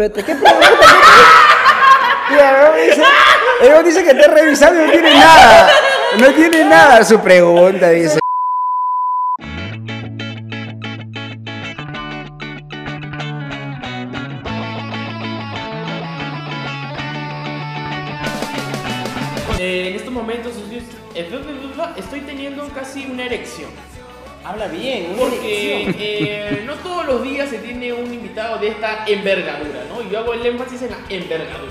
Espérate, ¿qué pregunta? Y Aaron dice, dice que está revisando y no tiene nada. No tiene nada su pregunta, dice. Eh, en estos momentos estoy, estoy teniendo casi una erección. Habla bien, Porque eh, no todos los días se tiene un invitado de esta envergadura, ¿no? Y yo hago el énfasis en la envergadura.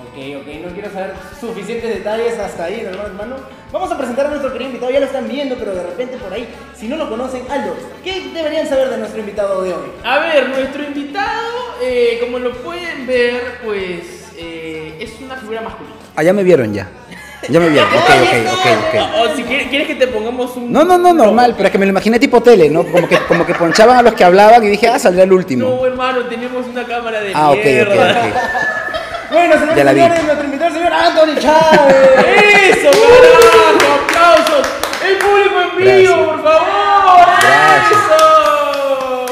Ok, ok, no quiero saber suficientes detalles hasta ahí, hermano, hermano. Vamos a presentar a nuestro querido invitado, ya lo están viendo, pero de repente por ahí, si no lo conocen, Aldo, ¿qué deberían saber de nuestro invitado de hoy? A ver, nuestro invitado, eh, como lo pueden ver, pues eh, es una figura masculina. Ah, ya me vieron ya. Ya me vieron. Ok, ok, ok, ok. O, o si quieres, quieres que te pongamos un... No, no, no, normal, pero es que me lo imaginé tipo tele, ¿no? Como que, como que ponchaban a los que hablaban y dije, ah, saldrá el último. No, hermano, tenemos una cámara de Ah, ok, ok, mierda. ok. Bueno, señores Ya la vi. señores, nuestro invitado, el señor Anthony Chávez. ¡Eso, carajo! ¡Aplausos! ¡El público en vivo, Gracias. por favor! Gracias. ¡Eso!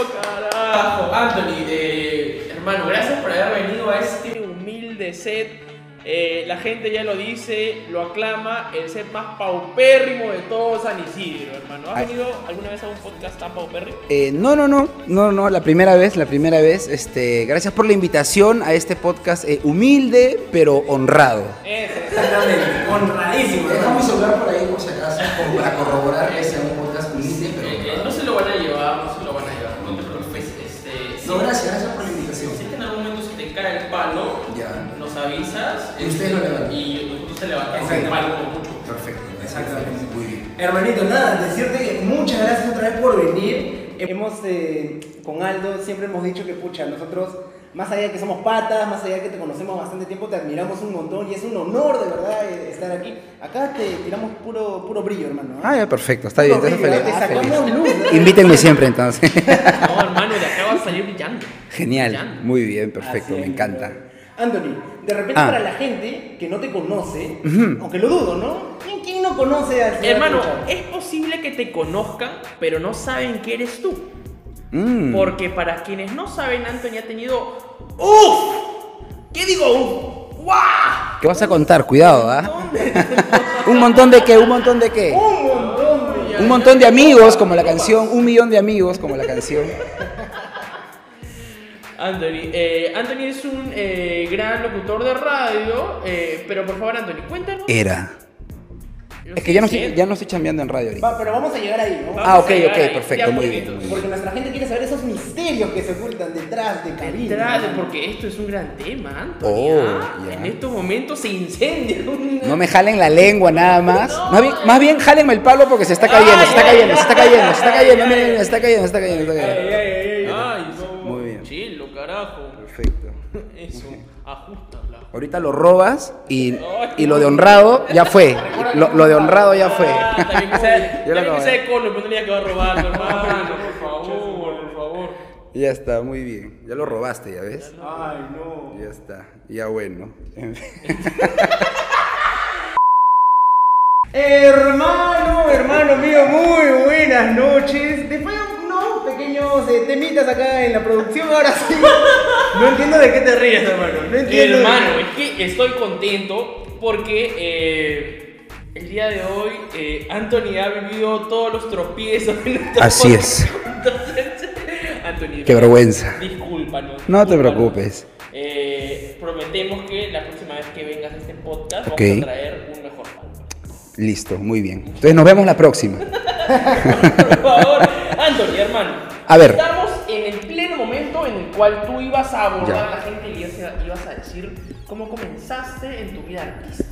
¡Carajo! Anthony, eh, hermano, gracias por haber venido a este humilde set. Eh, la gente ya lo dice, lo aclama, el set más paupérrimo de todo San Isidro, hermano. ¿Has Ay. venido alguna vez a un podcast tan paupérrimo? Eh, no, no, no, no, no, la primera vez, la primera vez. Este, gracias por la invitación a este podcast eh, humilde pero honrado. Exactamente, honradísimo. Deja mi celular por ahí por si acaso, para corroborar que sea un podcast humilde Eh, nos avisas Y ustedes lo levantan. y nosotros te levantamos el Exacto. mucho. Perfecto, Exactamente. Muy bien. Hermanito, nada, decirte que muchas gracias otra vez por venir. Hemos, eh, con Aldo, siempre hemos dicho que, pucha, nosotros, más allá de que somos patas, más allá de que te conocemos bastante tiempo, te admiramos un montón y es un honor, de verdad, eh, estar aquí. Acá te tiramos puro, puro brillo, hermano. ¿eh? Ah, ya, perfecto, está bien, Puro brillo, feliz. te Ah, feliz. luz, ¿eh? Invítenme siempre entonces. No, hermano, de acá vas a salir brillando. Genial, muy bien, perfecto, Así me es, encanta. Anthony, de repente Ah. para la gente que no te conoce, aunque lo dudo, ¿no? ¿Quién, quién no conoce señor Hermano, es posible que te conozcan, pero no saben que eres tú. Mm. Porque para quienes no saben, Anthony ha tenido. ¡Uf! ¿Qué digo? ¡Uf! ¡Guau! ¿Qué vas a contar? Cuidado, ¿ah? ¿Un montón de qué? ¿Un montón de qué? Un montón de... Un montón de amigos, como la canción. Un millón de amigos, como la canción. Anthony, eh, Anthony es un eh, gran locutor de radio, eh, pero por favor, Anthony, cuéntanos. Era. Es que ya no, estoy, ya no estoy chambeando en radio ahorita. Va, pero vamos a llegar ahí, ¿no? Vamos Ah, ok, ok, ahí, perfecto, ya muy bien, muy Porque nuestra gente quiere saber esos misterios que se ocultan detrás de cabina. Detrás, ¿no? porque esto es un gran tema, Anthony. Oh, ¿ah? ya. En estos momentos se incendia. No me jalen la lengua nada más. Más bien, más bien jálenme el palo porque se está cayendo, se está cayendo, se está cayendo, se está cayendo, miren, está cayendo, se está cayendo, se está Ay, cayendo. Perfecto. Eso, ajustala. Ahorita lo robas y, y lo de honrado ya fue. Lo, lo de honrado ya fue. Ah, bien que sea, Yo lo está bien que acabo sea de cono, pero no tenía que va a robar, hermano. Por favor, por favor. Ya está, muy bien. Ya lo robaste, ya ves. Ay, no. Ya está. Ya bueno. Hermano, hermano mío, muy buenas noches. Después de unos pequeños eh, temitas acá en la producción, ahora sí. No entiendo de qué te ríes, hermano. No entiendo. de- Hermano, es que estoy contento porque eh, el día de hoy eh, Anthony ha vivido todos los tropiezos. de nuestro Así podcast. es. Entonces, Anthony, Qué vergüenza. discúlpanos. No te preocupes. Eh, prometemos que la próxima vez que vengas a este podcast Ok. vamos a traer un mejor pan. Listo, muy bien. Entonces nos vemos la próxima. Por favor, Anthony, hermano. A ver. Estamos en el pleno momento en el cual tú ibas a abordar Ya. a la gente y ibas a, decir cómo comenzaste en tu vida artística.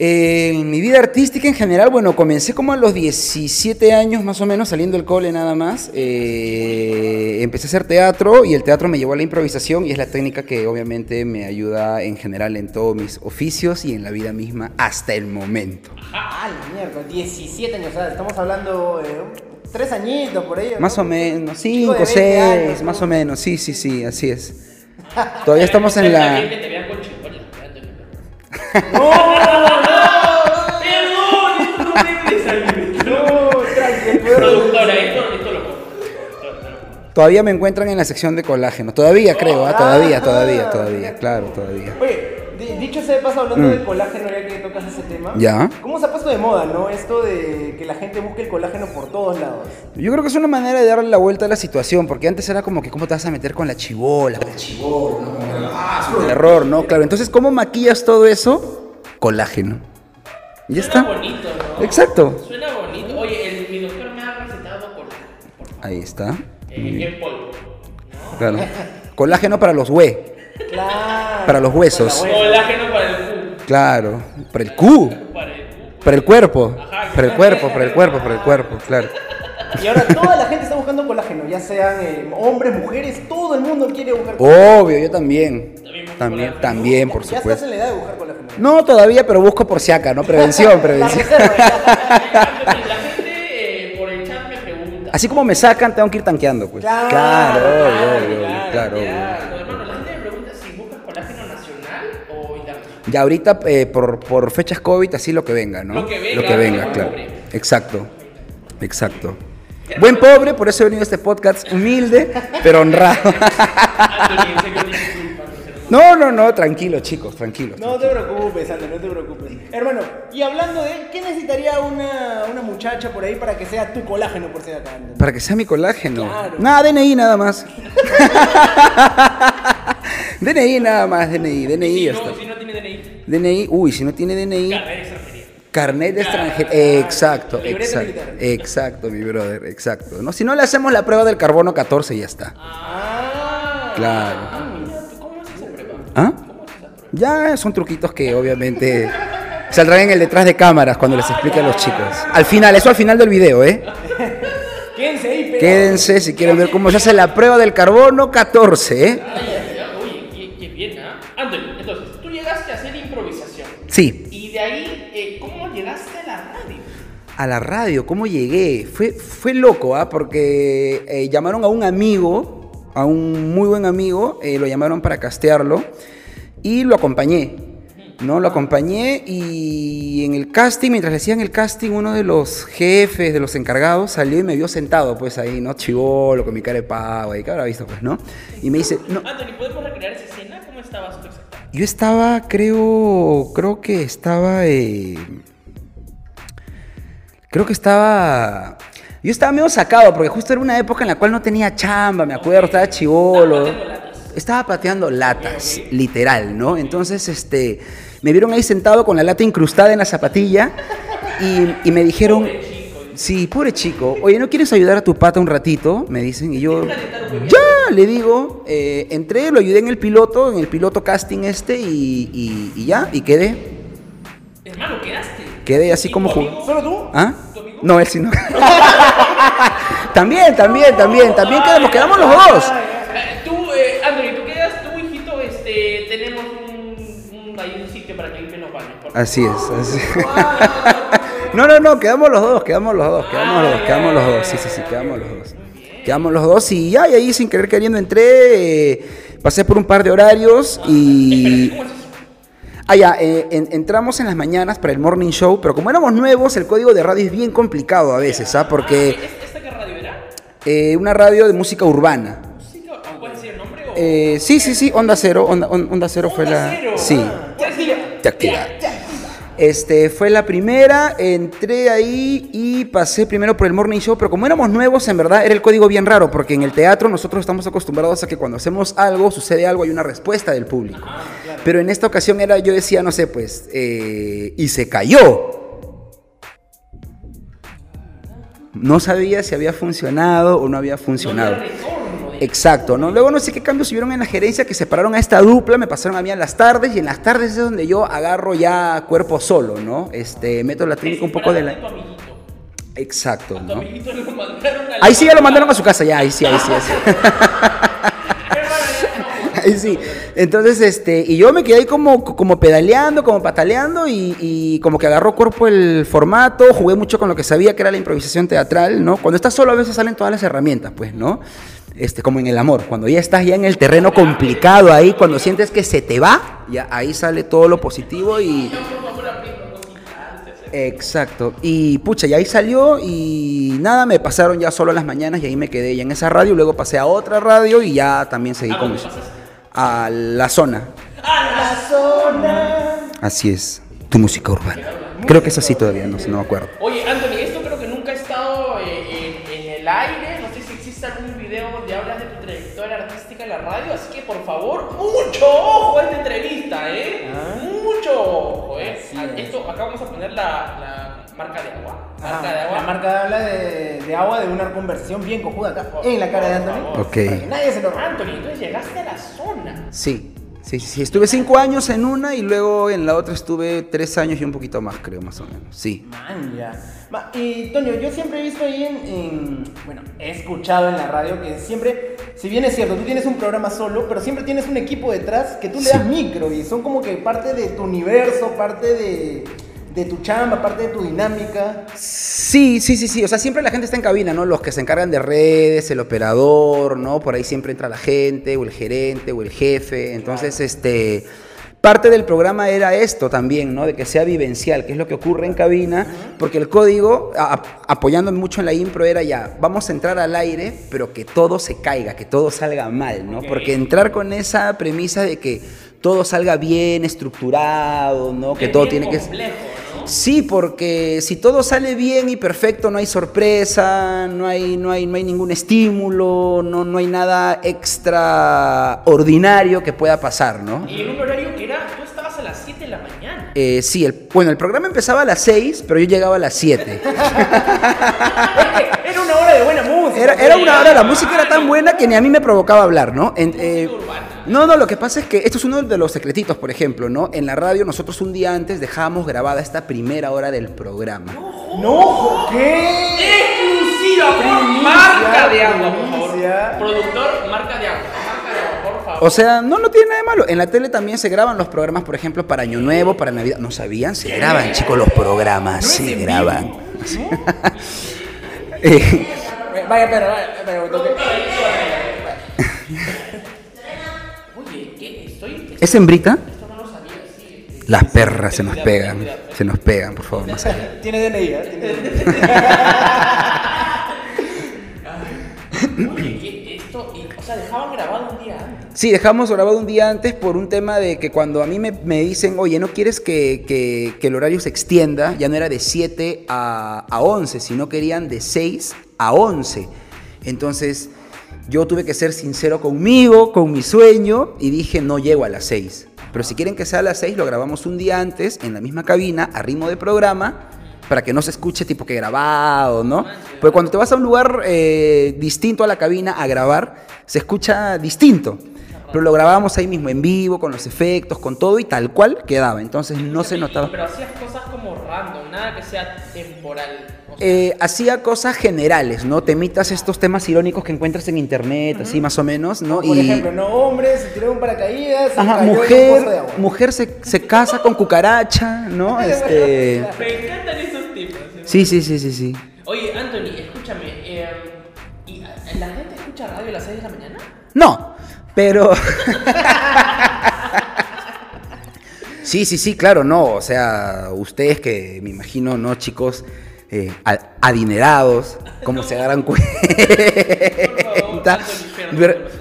Eh, en mi vida artística en general, bueno, comencé como a los 17 años más o menos, saliendo del cole nada más. Eh, empecé a hacer teatro y el teatro me llevó a la improvisación y es la técnica que obviamente me ayuda en general en todos mis oficios y en la vida misma hasta el momento. Ah, la mierda, 17 años, o sea, estamos hablando eh, tres añitos por ahí. ¿no? Más o menos, Chico 5, de 20 6, años, más ¿no? o menos, sí, sí, sí, así es. Todavía estamos en La. No, Productora, esto, esto lo. Todavía me encuentran en la sección de colágeno. Todavía creo, ¿ah? todavía, todavía, todavía. Claro, todavía. Oye, dicho sea de paso, hablando del colágeno, ya que tocas ese tema. Mm. Ya. ¿Cómo se ha puesto de moda, no? Esto de que la gente busque el colágeno por todos lados. Yo creo que es una manera de darle la vuelta a la situación, porque antes era como que cómo te vas a meter con la chibola, con el ¿no? Ah, un error, ¿no? Claro, entonces ¿cómo maquillas todo eso? Colágeno. Y ya Suena está. bonito, ¿no? Exacto. Suena bonito. Oye, el, mi doctor me ha recetado colágeno. Ahí está. Eh, en polvo. Claro. Colágeno para los hue, Claro. para los huesos. Colágeno para el cu. Claro. Para el Q, Para el cu. para el cuerpo. Ajá. Para el cuerpo, para el cuerpo, para el cuerpo, claro. Y ahora toda la gente está buscando colágeno, ya sean eh, hombres, mujeres, todo el mundo quiere buscar colágeno. Obvio, yo también. También También, colágeno. también, por ya estás supuesto. en la edad de buscar colágeno. No todavía, pero busco por si acá, ¿no? Prevención, La prevención. reserva, ya. La gente eh, por el chat me pregunta. Así como me sacan, tengo que ir tanqueando, pues. Claro, Claro, obvio, claro, obvio, claro, claro, obvio. Ya ahorita, eh, por, por fechas COVID, así lo que venga, ¿no? Lo que venga, Lo que venga, claro. pobre. Exacto. Exacto. Buen pobre, por eso he venido a este podcast humilde, pero honrado. No, no, no, tranquilos, chicos, tranquilos. No te preocupes, André, no te preocupes. Hermano, y hablando de, ¿qué necesitaría una, una muchacha por ahí para que sea tu colágeno por ser acá? Para que sea mi colágeno. Claro. Nada, DNI nada más. DNI nada más, DNI, DNI Si ya no, está. si no tiene DNI, uy, si no tiene DNI, carnet de extranjería. carnet de extranjero. Exacto, exacto. Exacto, mi brother, exacto. ¿no? Si no le hacemos la prueba del carbono 14 y ya está. Ah, Claro. Mira, ¿tú ¿Cómo haces esa prueba? ¿Ah? ¿Cómo haces esa prueba? Ya son truquitos que obviamente saldrán en el detrás de cámaras cuando les explique a los chicos. Al final, eso al final del video, ¿eh? quédense ahí. Quédense si quieren ver cómo se hace la prueba del carbono 14, ¿eh? Sí. Y de ahí, eh, ¿cómo llegaste a la radio? A la radio, ¿cómo llegué? Fue, fue loco, ¿ah? Porque eh, llamaron a un amigo, a un muy buen amigo, eh, lo llamaron para castearlo y lo acompañé. ¿no? Lo acompañé y en el casting, mientras le hacían el casting, uno de los jefes, de los encargados, salió y me vio sentado, pues ahí, ¿no? Chivolo, con mi cara de pavo, ahí, que habrá visto, pues, ¿no? Y me dice, no, Anthony, ¿podemos recrear esa escena? ¿Cómo estabas tú? Yo estaba, creo, creo que estaba, eh, creo que estaba, yo estaba medio sacado, porque justo era una época en la cual no tenía chamba, me acuerdo, estaba chivolo. Estaba pateando latas, literal, ¿no? Entonces, este, me vieron ahí sentado con la lata incrustada en la zapatilla y, y me dijeron. Sí, pobre chico, oye, ¿no quieres ayudar a tu pata un ratito? Me dicen, y yo, ya, le digo, eh, entré, lo ayudé en el piloto, en el piloto casting este y, y- y ya, y quedé, Hermano, quedaste. quedé así ¿Y como amigo? ¿Solo tú? ¿Ah? No, él sí no. también, también, también, también quedamos, quedamos los dos. Tú, eh, Anthony, tú quedas, tú, hijito, este, tenemos un, un, ahí un sitio para que limpien los baños. Así es, así. No, no, no, quedamos los dos, quedamos los dos, quedamos los dos, quedamos los dos. Sí, sí, sí, quedamos los dos. Quedamos los dos y ya, y ahí sin querer queriendo entré, eh, pasé por un par de horarios y... Ah, ya, eh, en- entramos en las mañanas para el morning show, pero como éramos nuevos, el código de radio es bien complicado a veces, ¿ah? Porque ¿Es- ¿Esta qué radio era? eh, una radio de música urbana. Sí, no, ¿Puedes decir el nombre o...? Eh, sí, sí, sí, Onda Cero, Onda, On- Onda Cero fue la... Cero. Sí, ¿Puedes decir? te activa. Este, fue la primera, entré ahí y pasé primero por el morning show, pero como éramos nuevos, en verdad era el código bien raro, porque en el teatro nosotros estamos acostumbrados a que cuando hacemos algo, sucede algo, hay una respuesta del público. Pero en esta ocasión era, yo decía, no sé, pues, eh, y se cayó. No sabía si había funcionado o no había funcionado. No Exacto, ¿no? Luego no sé qué cambios hubieron en la gerencia que separaron a esta dupla, me pasaron a mí en las tardes y en las tardes es donde yo agarro ya cuerpo solo, ¿no? Este, meto la técnica un poco de la... Exacto, ¿no? Ahí sí ya lo mandaron a su casa, ya, ahí sí, ahí sí, ahí sí. Ahí sí. Entonces, este, y yo me quedé ahí como, como pedaleando, como pataleando y, y como que agarró cuerpo el formato, jugué mucho con lo que sabía que era la improvisación teatral, ¿no? Cuando estás solo a veces salen todas las herramientas, pues, ¿no? Este, como en el amor, cuando ya estás ya en el terreno complicado ahí, cuando sientes que se te va, ya ahí sale todo lo positivo y... Exacto. Y pucha, y ahí salió y nada, me pasaron ya solo las mañanas y ahí me quedé ya en esa radio. Luego pasé a otra radio y ya también seguí ¿A con eso. A la zona. ¡A la zona! Así es. Tu música urbana. Creo que es así todavía, no sé, no me acuerdo. Oye, ojo a esta entrevista, ¿eh? Mucho ojo, ¿eh? Así Ah, es. Esto, acá vamos a poner la, la marca de agua. Ajá, Marca de agua. La marca habla de, de agua de una conversión bien cojuda acá en la cara de Anthony. Ok. Para que nadie se lo Anthony, entonces llegaste a la zona. Sí, sí, sí, sí. Estuve cinco años en una y luego en la otra estuve tres años y un poquito más, creo, más o menos. Sí. Man, ya. Ma- Y Toño, yo siempre he visto ahí en, en- Bueno, he escuchado en la radio que siempre. Si bien es cierto, tú tienes un programa solo, pero siempre tienes un equipo detrás que tú le Sí. das micro y son como que parte de tu universo, parte de, de tu chamba, parte de tu dinámica. Sí, sí, sí, sí. O sea, siempre la gente está en cabina, ¿no? Los que se encargan de redes, el operador, ¿no? Por ahí siempre entra la gente, o el gerente, o el jefe. Entonces, este. Parte del programa era esto también, ¿no? De que sea vivencial, que es lo que ocurre en cabina, porque el código, a- apoyándome mucho en la impro, era ya, vamos a entrar al aire, pero que todo se caiga, que todo salga mal, ¿no? Porque entrar con esa premisa de que todo salga bien estructurado, ¿no? Que todo tiene que... complejo, ¿no? Sí, porque si todo sale bien y perfecto, no hay sorpresa, no hay, no hay, no hay ningún estímulo, no, no hay nada extraordinario que pueda pasar, ¿no? Y en un horario que era, tú estabas a las 7 de la mañana. Eh, sí, el, bueno, el programa empezaba a las 6, pero yo llegaba a las 7. Era una hora de buena música. Era, era una hora, la música era tan buena que ni a mí me provocaba hablar, ¿no? En- eh, urbana. No, no, lo que pasa es que esto es uno de los secretitos, por ejemplo, ¿no? En la radio nosotros un día antes dejábamos grabada esta primera hora del programa. ¡No! ¿Qué? Exclusiva, Primicia, marca de agua, por favor. Productor, marca de agua. Marca de agua, por favor. O sea, no, no tiene nada de malo. En la tele también se graban los programas, por ejemplo, para Año Nuevo, para Navidad. ¿No sabían? Se graban, chicos, los programas. No se graban. Eh, Vaya, pero, vaya, pero, ¿Es hembrita? Esto no lo sabía, sí. Las perras se nos pegan. Se nos pegan, por favor, más allá. Tiene DNI, ¿eh? Esto. o sea, dejaban grabado un día antes. Sí, dejamos grabado un día antes por un tema de que cuando a mí me, me dicen, oye, ¿no quieres que, que- que el horario se extienda? Ya no era de 7 a, a 11, sino querían de 6 a 11. Entonces, yo tuve que ser sincero conmigo, con mi sueño, y dije, no llego a las 6. Pero si quieren que sea a las 6, lo grabamos un día antes, en la misma cabina, a ritmo de programa, para que no se escuche tipo que grabado, ¿no? Porque cuando te vas a un lugar eh, distinto a la cabina a grabar, se escucha distinto. Pero lo grabábamos ahí mismo, en vivo, con los efectos, con todo y tal cual quedaba. Entonces no se notaba. Pero hacías nada que sea temporal. O sea, Eh, hacía cosas generales, ¿no? Temitas estos temas irónicos que encuentras en internet, así más o menos, ¿no? Por ejemplo, no hombres, se tiró un paracaídas, se Ajá, cayó en un pozo mujer, de agua. mujer se, se casa con cucaracha, ¿no? Este, Me encantan esos tipos. ¿sí? sí, sí, sí, sí, sí. Oye, Anthony, escúchame. eh, ¿Y la gente escucha radio a las 6 de la mañana? No, pero... Sí, sí, sí, claro, no. O sea, ustedes que me imagino, ¿no, chicos? eh, adinerados, como se darán Por favor, cuenta,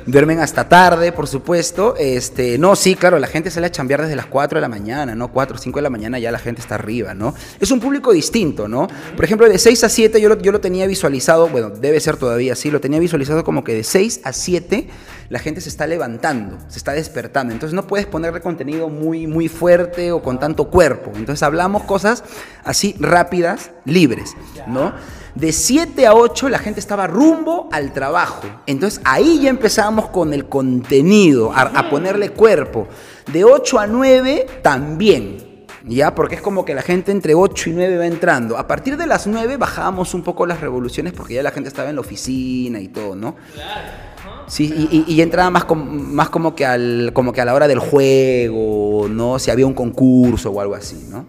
duermen hasta tarde, por supuesto. Este, no, sí, claro, la gente sale a chambear desde las 4 de la mañana, ¿no? 4 o 5 de la mañana ya la gente está arriba, ¿no? Es un público distinto, ¿no? Por ejemplo, de 6 a 7 yo lo, yo lo tenía visualizado, bueno, debe ser todavía así, lo tenía visualizado como que de 6 a 7 la gente se está levantando, se está despertando. Entonces no puedes ponerle contenido muy, muy fuerte o con tanto cuerpo. Entonces hablamos cosas así rápidas, libres, ¿no? De 7 a 8 la gente estaba rumbo al trabajo. Entonces ahí ya empezamos con el contenido, a, ponerle cuerpo. De 8 a 9 también. Ya, porque es como que la gente entre 8 y 9 va entrando. A partir de las 9 bajábamos un poco las revoluciones porque ya la gente estaba en la oficina y todo, ¿no? Claro. Sí, y, entraba más, com- más como, que al, como que a la hora del juego, ¿no? Si había un concurso o algo así, ¿no?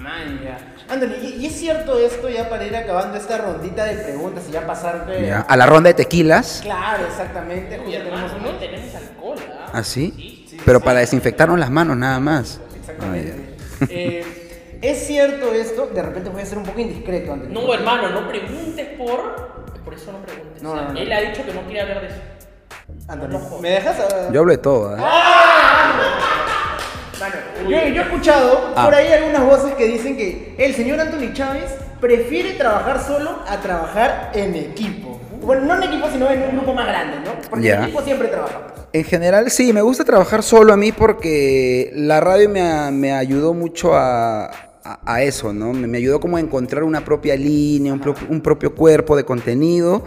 Man. Anthony, ¿y, y es cierto esto ya para ir acabando esta rondita de preguntas y ya pasarte... Ya, A la ronda de tequilas, Claro, exactamente. Uy, tenemos no tenemos alcohol, ¿ah? ¿así? Sí, sí, Pero sí. para desinfectarnos las manos nada más. Exactamente. Ah, Eh, ¿Es cierto esto? De repente voy a ser un poco indiscreto antes. No, hermano, no preguntes por. Por eso no preguntes. No, O sea, no, no. Él ha dicho que no quiere hablar de eso. Anthony. ¿me dejas? a- Yo hablo de todo, ¿eh? Bueno, yo, yo he escuchado Ah. por ahí algunas voces que dicen que el señor Anthony Chávez prefiere trabajar solo a trabajar en equipo. Bueno, no en equipo, sino en un grupo más grande, ¿no? Porque Ya. en equipo siempre trabajamos. En general, sí, me gusta trabajar solo a mí porque la radio me, me ayudó mucho a, a- a eso, ¿no? Me, me ayudó como a encontrar una propia línea, un, pro- un propio cuerpo de contenido.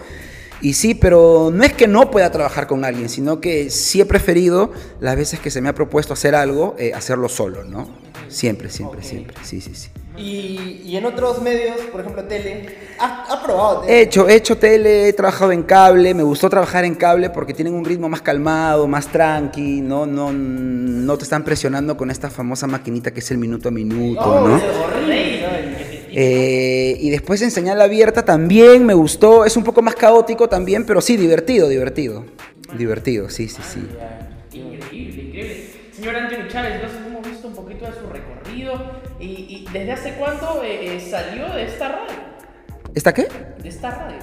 Y sí, pero no es que no pueda trabajar con alguien, sino que sí he preferido las veces que se me ha propuesto hacer algo, eh, hacerlo solo, ¿no? Siempre, siempre, siempre. Sí, sí, sí. Y, y en otros medios, por ejemplo, tele, ¿has, has probado He tele? hecho, he hecho tele, he trabajado en cable, me gustó trabajar en cable porque tienen un ritmo más calmado, más tranqui, no, no, no te están presionando con esta famosa maquinita que es el minuto a minuto, Oh, ¿no? es horrible. Eh, y después en señal abierta también me gustó, es un poco más caótico también, pero sí, divertido, divertido. Divertido, sí, sí, sí. Increíble, increíble. Señor Antonio Chávez, entonces hemos visto un poquito de su recorrido. ¿Y, y desde hace cuánto eh, eh, salió de esta radio? ¿Está qué? De esta radio.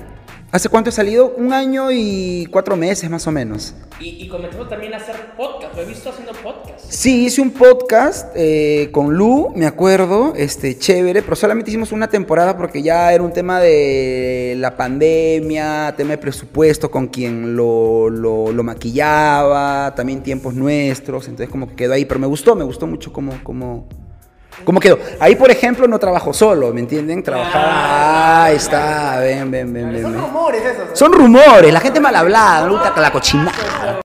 ¿Hace cuánto he salido? Un año y cuatro meses más o menos. Y, y comenzó también a hacer podcast. Lo he visto haciendo podcast. Sí, hice un podcast eh, con Lu, me acuerdo, este, chévere, pero solamente hicimos una temporada porque ya era un tema de la pandemia, tema de presupuesto con quien lo, lo, lo maquillaba, también tiempos nuestros, entonces como que quedó ahí, pero me gustó, me gustó mucho cómo, cómo, cómo quedó. Ahí, por ejemplo, no trabajo solo, ¿me entienden? Trabajaba, ahí está, ven, ven, ven, ven. Son ven. rumores esos. ¿eh? Son rumores, la gente mal hablada, no gusta la cochinada.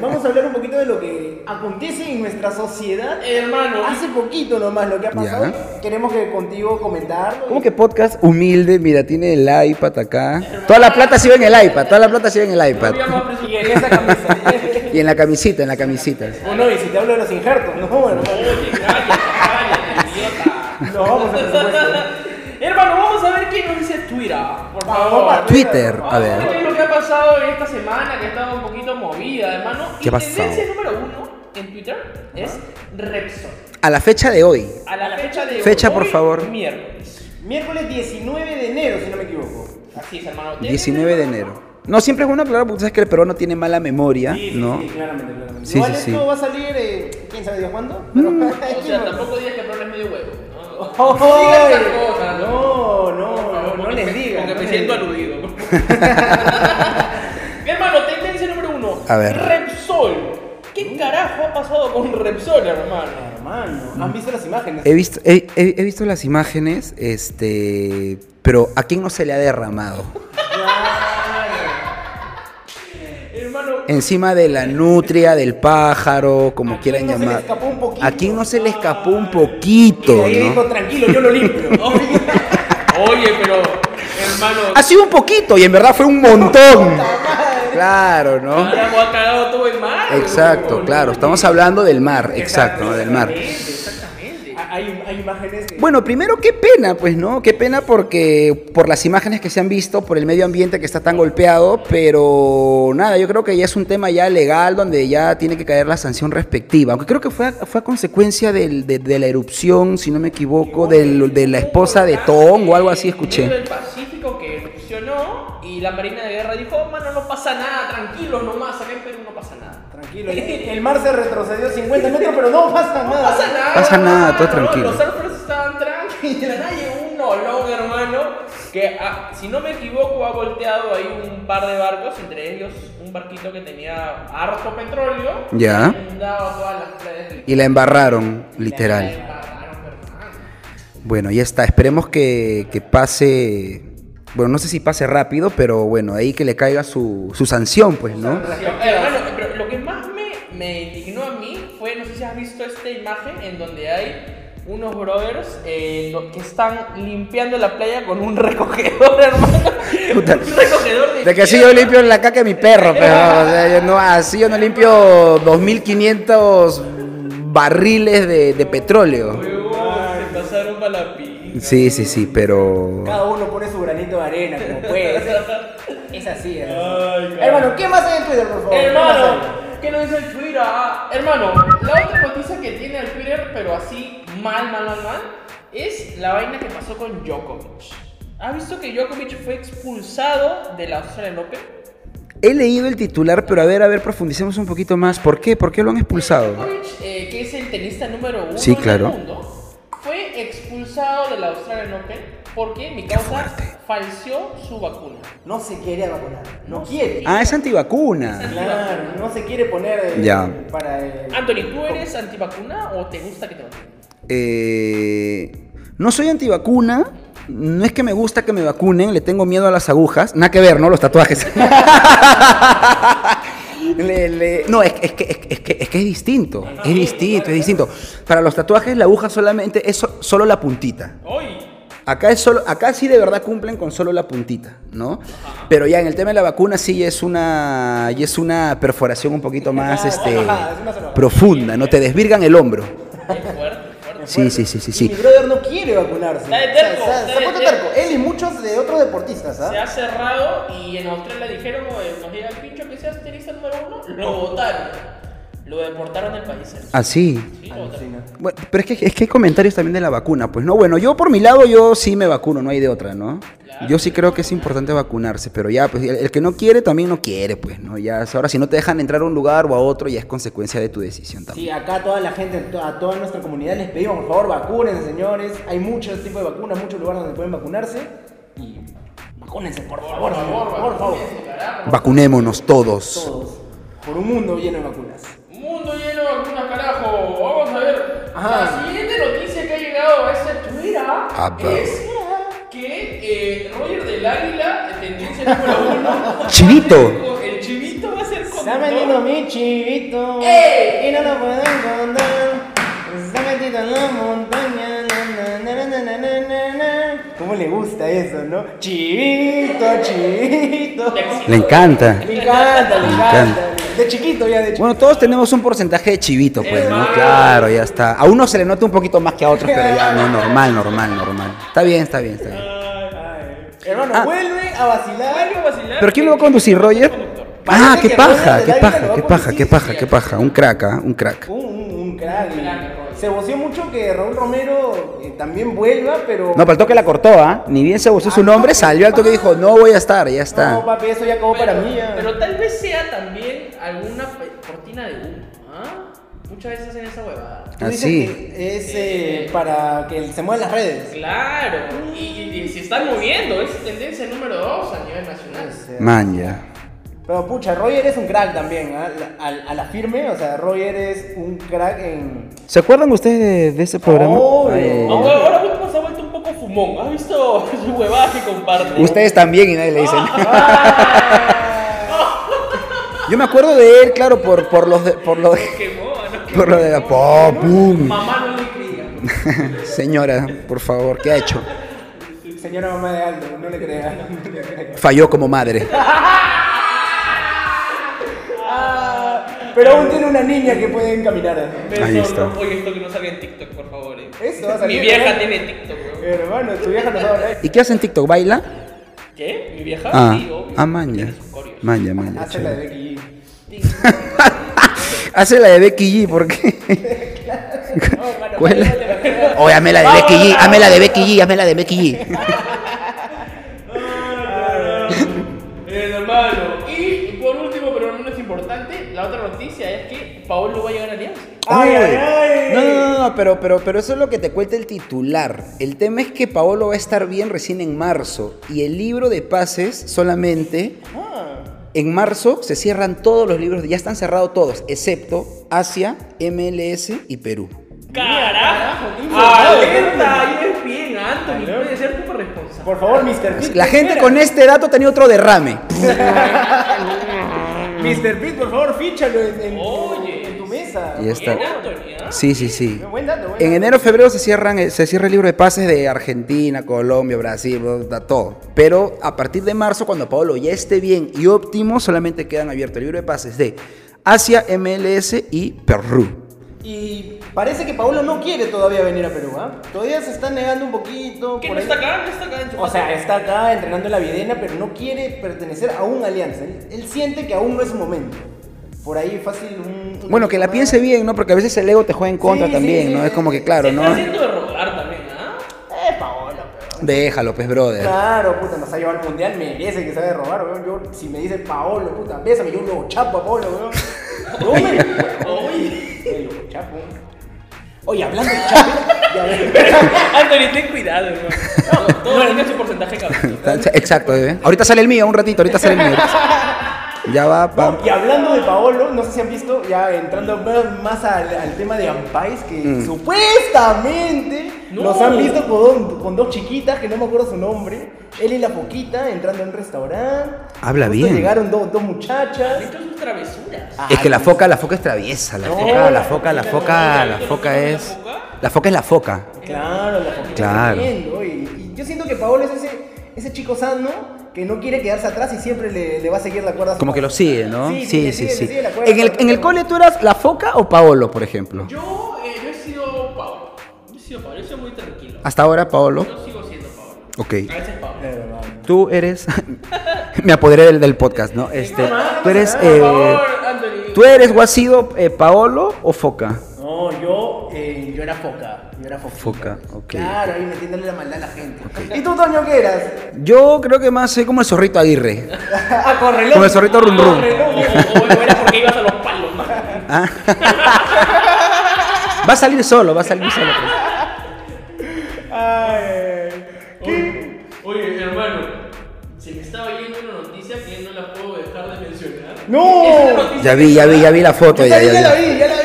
Vamos a hablar un poquito de lo que acontece en nuestra sociedad. Hermano, Hace poquito nomás lo que ha pasado. Ya. Queremos que contigo comentarlo. ¿Cómo que podcast humilde? Mira, tiene el iPad acá. Toda la plata se ve en el iPad, toda la plata se en el iPad. Y en esa camisa. Y en la camisita, en la camisita. Bueno, y si te hablo de los injertos, no, idiota. No, vamos a. Hermano, vamos a ver qué nos dice Twitter, por favor. Twitter, a ver. qué es lo que ha pasado en esta semana, que ha estado un poquito movida, hermano. ¿Qué y tendencia número uno en Twitter es Repsol. A la fecha de hoy. A la fecha de Fecha, hoy, por favor. Miércoles. Miércoles 19 de enero, si no me equivoco. Así es, hermano. 19 de enero. No, siempre es bueno aclarar porque tú sabes que el peruano tiene mala memoria, Sí, ¿no? sí, claramente, claramente. Sí, Igual sí, esto sí. va a salir, eh, quién sabe Dios cuándo. Pero O sea, tampoco digas que el problema es medio huevo. ¿no? Esa cosa, No, no, no, les me- digas. Porque no me siento aludido. hermano, tendencia número uno. A ver. Repsol. ¿Qué carajo ha pasado con Repsol, hermano? Hermano, ¿han visto las imágenes? He visto, he, he- he visto las imágenes, este, pero ¿a quién no se le ha derramado? Encima de la nutria, del pájaro, como ¿A quieran no se le llamar. escapó un poquito? ¿A quién no se le escapó un poquito, Y ahí dijo, no? tranquilo, yo lo limpio. oye, pero, hermano, Ha sido un poquito y en verdad fue un montón. Claro, ¿no? ahora cagado todo el mar. Exacto, claro. Estamos hablando del mar, exacto, ¿no? del mar. Hay, hay imágenes. Bueno, primero qué pena, pues, ¿no? Qué pena porque por las imágenes que se han visto, por el medio ambiente que está tan golpeado, pero nada, yo creo que ya es un tema ya legal donde ya tiene que caer la sanción respectiva. Aunque creo que fue a, fue a consecuencia del- de, de la erupción, si no me equivoco, del- de la esposa de Tong o algo así escuché. del Pacífico que erupcionó y la Marina de Guerra dijo, mano, no pasa nada, tranquilos nomás, acá en Perú. Tranquilo, el mar se retrocedió 50 metros, pero no pasa No nada. pasa nada. Pasa nada, todo tranquilo. Los surfers estaban tranquilos y de la nada llegó un olón, hermano, que ah, si no me equivoco ha volteado ahí un par de barcos, entre ellos un barquito que tenía harto petróleo. Ya. y inundaba todas las playas del Y la embarraron, literal. La embarraron, hermano. Bueno, ya está. Esperemos que, que pase. Bueno, no sé si pase rápido, pero bueno, ahí que le caiga su, su sanción, pues, ¿no? Más me, indignó a mí fue, no sé si has visto esta imagen en donde hay unos brothers eh, que están limpiando la playa con un recogedor, hermano. Puta. Un recogedor de, De que así yo limpio la caca de mi perro, pero o sea, yo no, así yo no limpio 2500 barriles de, de petróleo. Se pasaron para la pi. Sí, sí, sí, pero... Cada uno pone su granito de arena como puede. Es así, hermano. Ay, cara. Hermano, ¿qué más hay en Twitter, por favor? ¿Qué más Hermano? ¿Qué nos dice el Twitter? Ah, hermano, la otra noticia que tiene el Twitter, pero así mal, mal, mal, mal, es la vaina que pasó con Djokovic. ¿Has visto que Djokovic fue expulsado de la Australian Open? He leído el titular, pero a ver, a ver, profundicemos un poquito más. ¿Por qué? ¿Por qué lo han expulsado? Djokovic, eh, que es el tenista número uno Sí, claro. del mundo, fue expulsado de la Australian Open porque mi causa. Falseó su vacuna. No se quiere vacunar. No quiere. Ah, es antivacuna. Claro, no se quiere poner eh, Ya. para. eh, Anthony, ¿tú eres antivacuna o te gusta que te vacunen? Eh, no soy antivacuna. No es que me gusta que me vacunen, le tengo miedo a las agujas. Nada que ver, ¿no? Los tatuajes. Le- le- no, es, es que, es, que- es que, es que es distinto. Es distinto, es distinto. Para los tatuajes, la aguja solamente es so- solo la puntita. Acá, es solo, acá sí de verdad cumplen con solo la puntita, ¿no? Pero ya en el tema de la vacuna sí es una, ya es una perforación un poquito más este, profunda, ¿no? Te desvirgan el hombro. Fuerte. Sí, sí, sí, sí, Y sí. mi brother no quiere vacunarse. Está de O sea, terco, está- está está de terco. terco. Él y muchos de otros deportistas, Se ¿ah? ha cerrado y en Australia dijeron, "Oye, nos llega el pincho que seas tenista número uno, lo votaron. Lo deportaron del país. Ah, sí. Sí. Bueno, pero es que, es que hay comentarios también de la vacuna, pues no, bueno, yo por mi lado yo sí me vacuno, no hay de otra, ¿no? Yo sí creo que es importante vacunarse, pero ya, pues el, el que no quiere también no quiere, pues, ¿no? Ya, ahora si no te dejan entrar a un lugar o a otro, ya es consecuencia de tu decisión también. Sí, acá a toda la gente, to- a toda nuestra comunidad les pedimos, por favor, vacúnense, señores. Hay muchos tipos de vacunas, muchos lugares donde pueden vacunarse. Y vacúnense, por favor, señor, por favor. Vacunémonos todos. Todos. Por un mundo lleno de vacunas. Mundo lleno de vacunas, carajo. Vamos a ver. Ajá. La siguiente noticia que ha llegado a este Twitter es que eh, Roger del Águila, tendencia número uno. Chivito. El chivito va a ser Se ha metido conductor. mi chivito ¡Ey! y no lo puedo encontrar. Se ha metido en la montaña. na, na, na. ¿Cómo le gusta eso, no? Chivito, chivito. Le encanta. Le encanta, le encanta. De chiquito ya, de chiquito. Bueno, todos tenemos un porcentaje de chivito, pues, ¿no? Claro, ya está. A uno se le nota un poquito más que a otros, pero ya, no, normal, normal, normal. Está bien, está bien, está bien. Hermano, Ah. vuelve a vacilar. A vacilar. ¿Pero quién lo va a conducir, Roger? Ah, qué paja, qué paja, qué paja, qué paja, qué paja. Un crack, ¿ah? Un crack. Un, un, un crack. Se voció mucho que Raúl Romero eh, también vuelva, pero. No, pero el toque la cortó, ¿ah? Ni bien se voció su Ah, nombre, no, salió al toque y dijo, no voy a estar, ya No, está. papi, eso ya acabó para mí. ya. Pero tal vez sea también alguna cortina de humo. ¿ah? Muchas veces hacen esa huevada. Tú dices Así. que es eh, para que se muevan las redes. Claro, y, y- y se están moviendo, es tendencia número 2 a nivel nacional. Man, ya. Pero pucha, Roger es un crack también, ¿ah? La- a, a la firme, o sea, Roger es un crack en... ¿Se acuerdan ustedes de, de ese programa? Obvio. Ay. Aunque ahora último se ha vuelto un poco fumón, ¿has visto su huevada que comparte? Ustedes también y nadie le dicen. Ah. Yo me acuerdo de él, claro, por, por los de, por lo de, por lo de la po, pum. Mamá no le cría. Señora, por favor, ¿qué ha hecho? Señora mamá de Aldo, no le crea. no le crea. Falló como madre. Ah, pero aún tiene una niña que puede encaminar. Ahí está. Oye, esto que no salga en TikTok, por favor. eh. Eso va a salir, Mi vieja ¿eh? tiene TikTok, weón. Hermano, tu vieja no sabe. ¿Y qué hace en TikTok? ¿Baila? ¿Qué? ¿Mi vieja? Ah, sí, obvio. ah, ya, man, ya, Hace la de. Becky. Hace la de Becky G, ¿por qué? No, hermano, ¿Cuál? Oye, hazme la de Becky G, hazme la de Becky G, hazme la de Becky G. Hermano. Y por último, pero no menos importante, la otra noticia es que Paolo va a llegar a Alianza. Ay, ay, ay. No, no, no, no, pero, pero, pero eso es lo que te cuenta el titular. El tema es que Paolo va a estar bien recién en marzo y el libro de pases solamente Ah, en marzo se cierran todos los libros, ya están cerrados todos, excepto Asia, MLS y Perú. ¡Carajo! ¡Alerta! Ahí es bien, Anthony. Puede ser tu responsable. por favor, Mr. Pete. La gente con este dato tenía otro derrame. Mr. Pete, por favor, fíchalo en, en- Oye. en tu mesa. Y está. Bien, Anthony. Sí, sí, sí. Buen dato, buen En enero, febrero se cierran, eh, se cierra el libro de pases de Argentina, Colombia, Brasil, da todo. Pero a partir de marzo, cuando Paolo ya esté bien y óptimo, solamente quedan abiertos el libro de pases de Asia, MLS y Perú. Y parece que Paulo no quiere todavía venir a Perú, ¿ah? Todavía se está negando un poquito. ¿Qué por no está acá? ¿No está acá en O sea, está acá entrenando en la Videna, pero no quiere pertenecer a un alianza. Él, él siente que aún no es su momento. por ahí fácil un... Bueno, que la piense bien, ¿no? Porque a veces el ego te juega en contra Sí, también, sí, ¿no? sí, Es como que, claro, Se ¿no? está haciendo de rogar también, ¿ah? Eh, Paolo, pero... Déjalo, pues, brother. Claro, puta, nos ha llevado al mundial, merece que se de robar, weón. Yo, si me dice Paolo, puta, bésame, yo lo chapo a Paolo, weón. Oye. me lo chapo. Oye, hablando de chapo. Anthony, ten cuidado, hermano. No, todo tiene su porcentaje cabrón. Exacto, ¿eh? Ahorita sale el mío, un ratito, ahorita sale el mío. Ya va. No, y hablando de Paolo, no sé si han visto, ya entrando más- más al, al tema de Ampais, que Mm. supuestamente No. nos han visto con, con dos chiquitas, que no me acuerdo su nombre, él y la Foquita, entrando en un restaurante. Habla Justo bien. Llegaron dos, dos muchachas. Esto sus travesuras. Es que la foca, la foca es traviesa, la No, foca, la foca, la foca foca, la ¿no foca es. la foca? Foca es la foca. Claro, la Foquita. Claro. tremendo, Y, y yo siento que Paolo es ese, ese chico sano que no quiere quedarse atrás y siempre le, le va a seguir la cuerda. Como que lo sigue, ¿no? Sí, Sí, sí, sigue- sí. le sigue la cuerda En el, en el cole tú eras la foca o Paolo, por ejemplo. Yo, eh, yo he sido Pablo. Yo he sido Pablo, yo soy muy tranquilo. Hasta ahora Paolo. Yo sigo siendo Pablo. Ok. A veces verdad. Tú eres. Me apoderé del, del podcast, ¿no? Este. Tú eres. Eh. ¿Tú eres o has sido eh, Paolo o foca? No, yo, eh, yo era foca. Yo era foca. Foca, ok. Claro, ahí metiéndole la maldad a la gente. ¿Y tú, Toño, qué eras? Yo creo que más soy como el zorrito Aguirre. ah, con reloj. Como el zorrito rum rum. O, era porque ibas a los palos, ¿no? Ah. Va a salir solo, va a salir solo. pues. Ay, Oye, oye, hermano, se me estaba yendo una noticia que no la puedo dejar de mencionar. ¡No! Ya vi, ya vi, ya vi la foto. Ya, ya, ya la vi, ya la vi.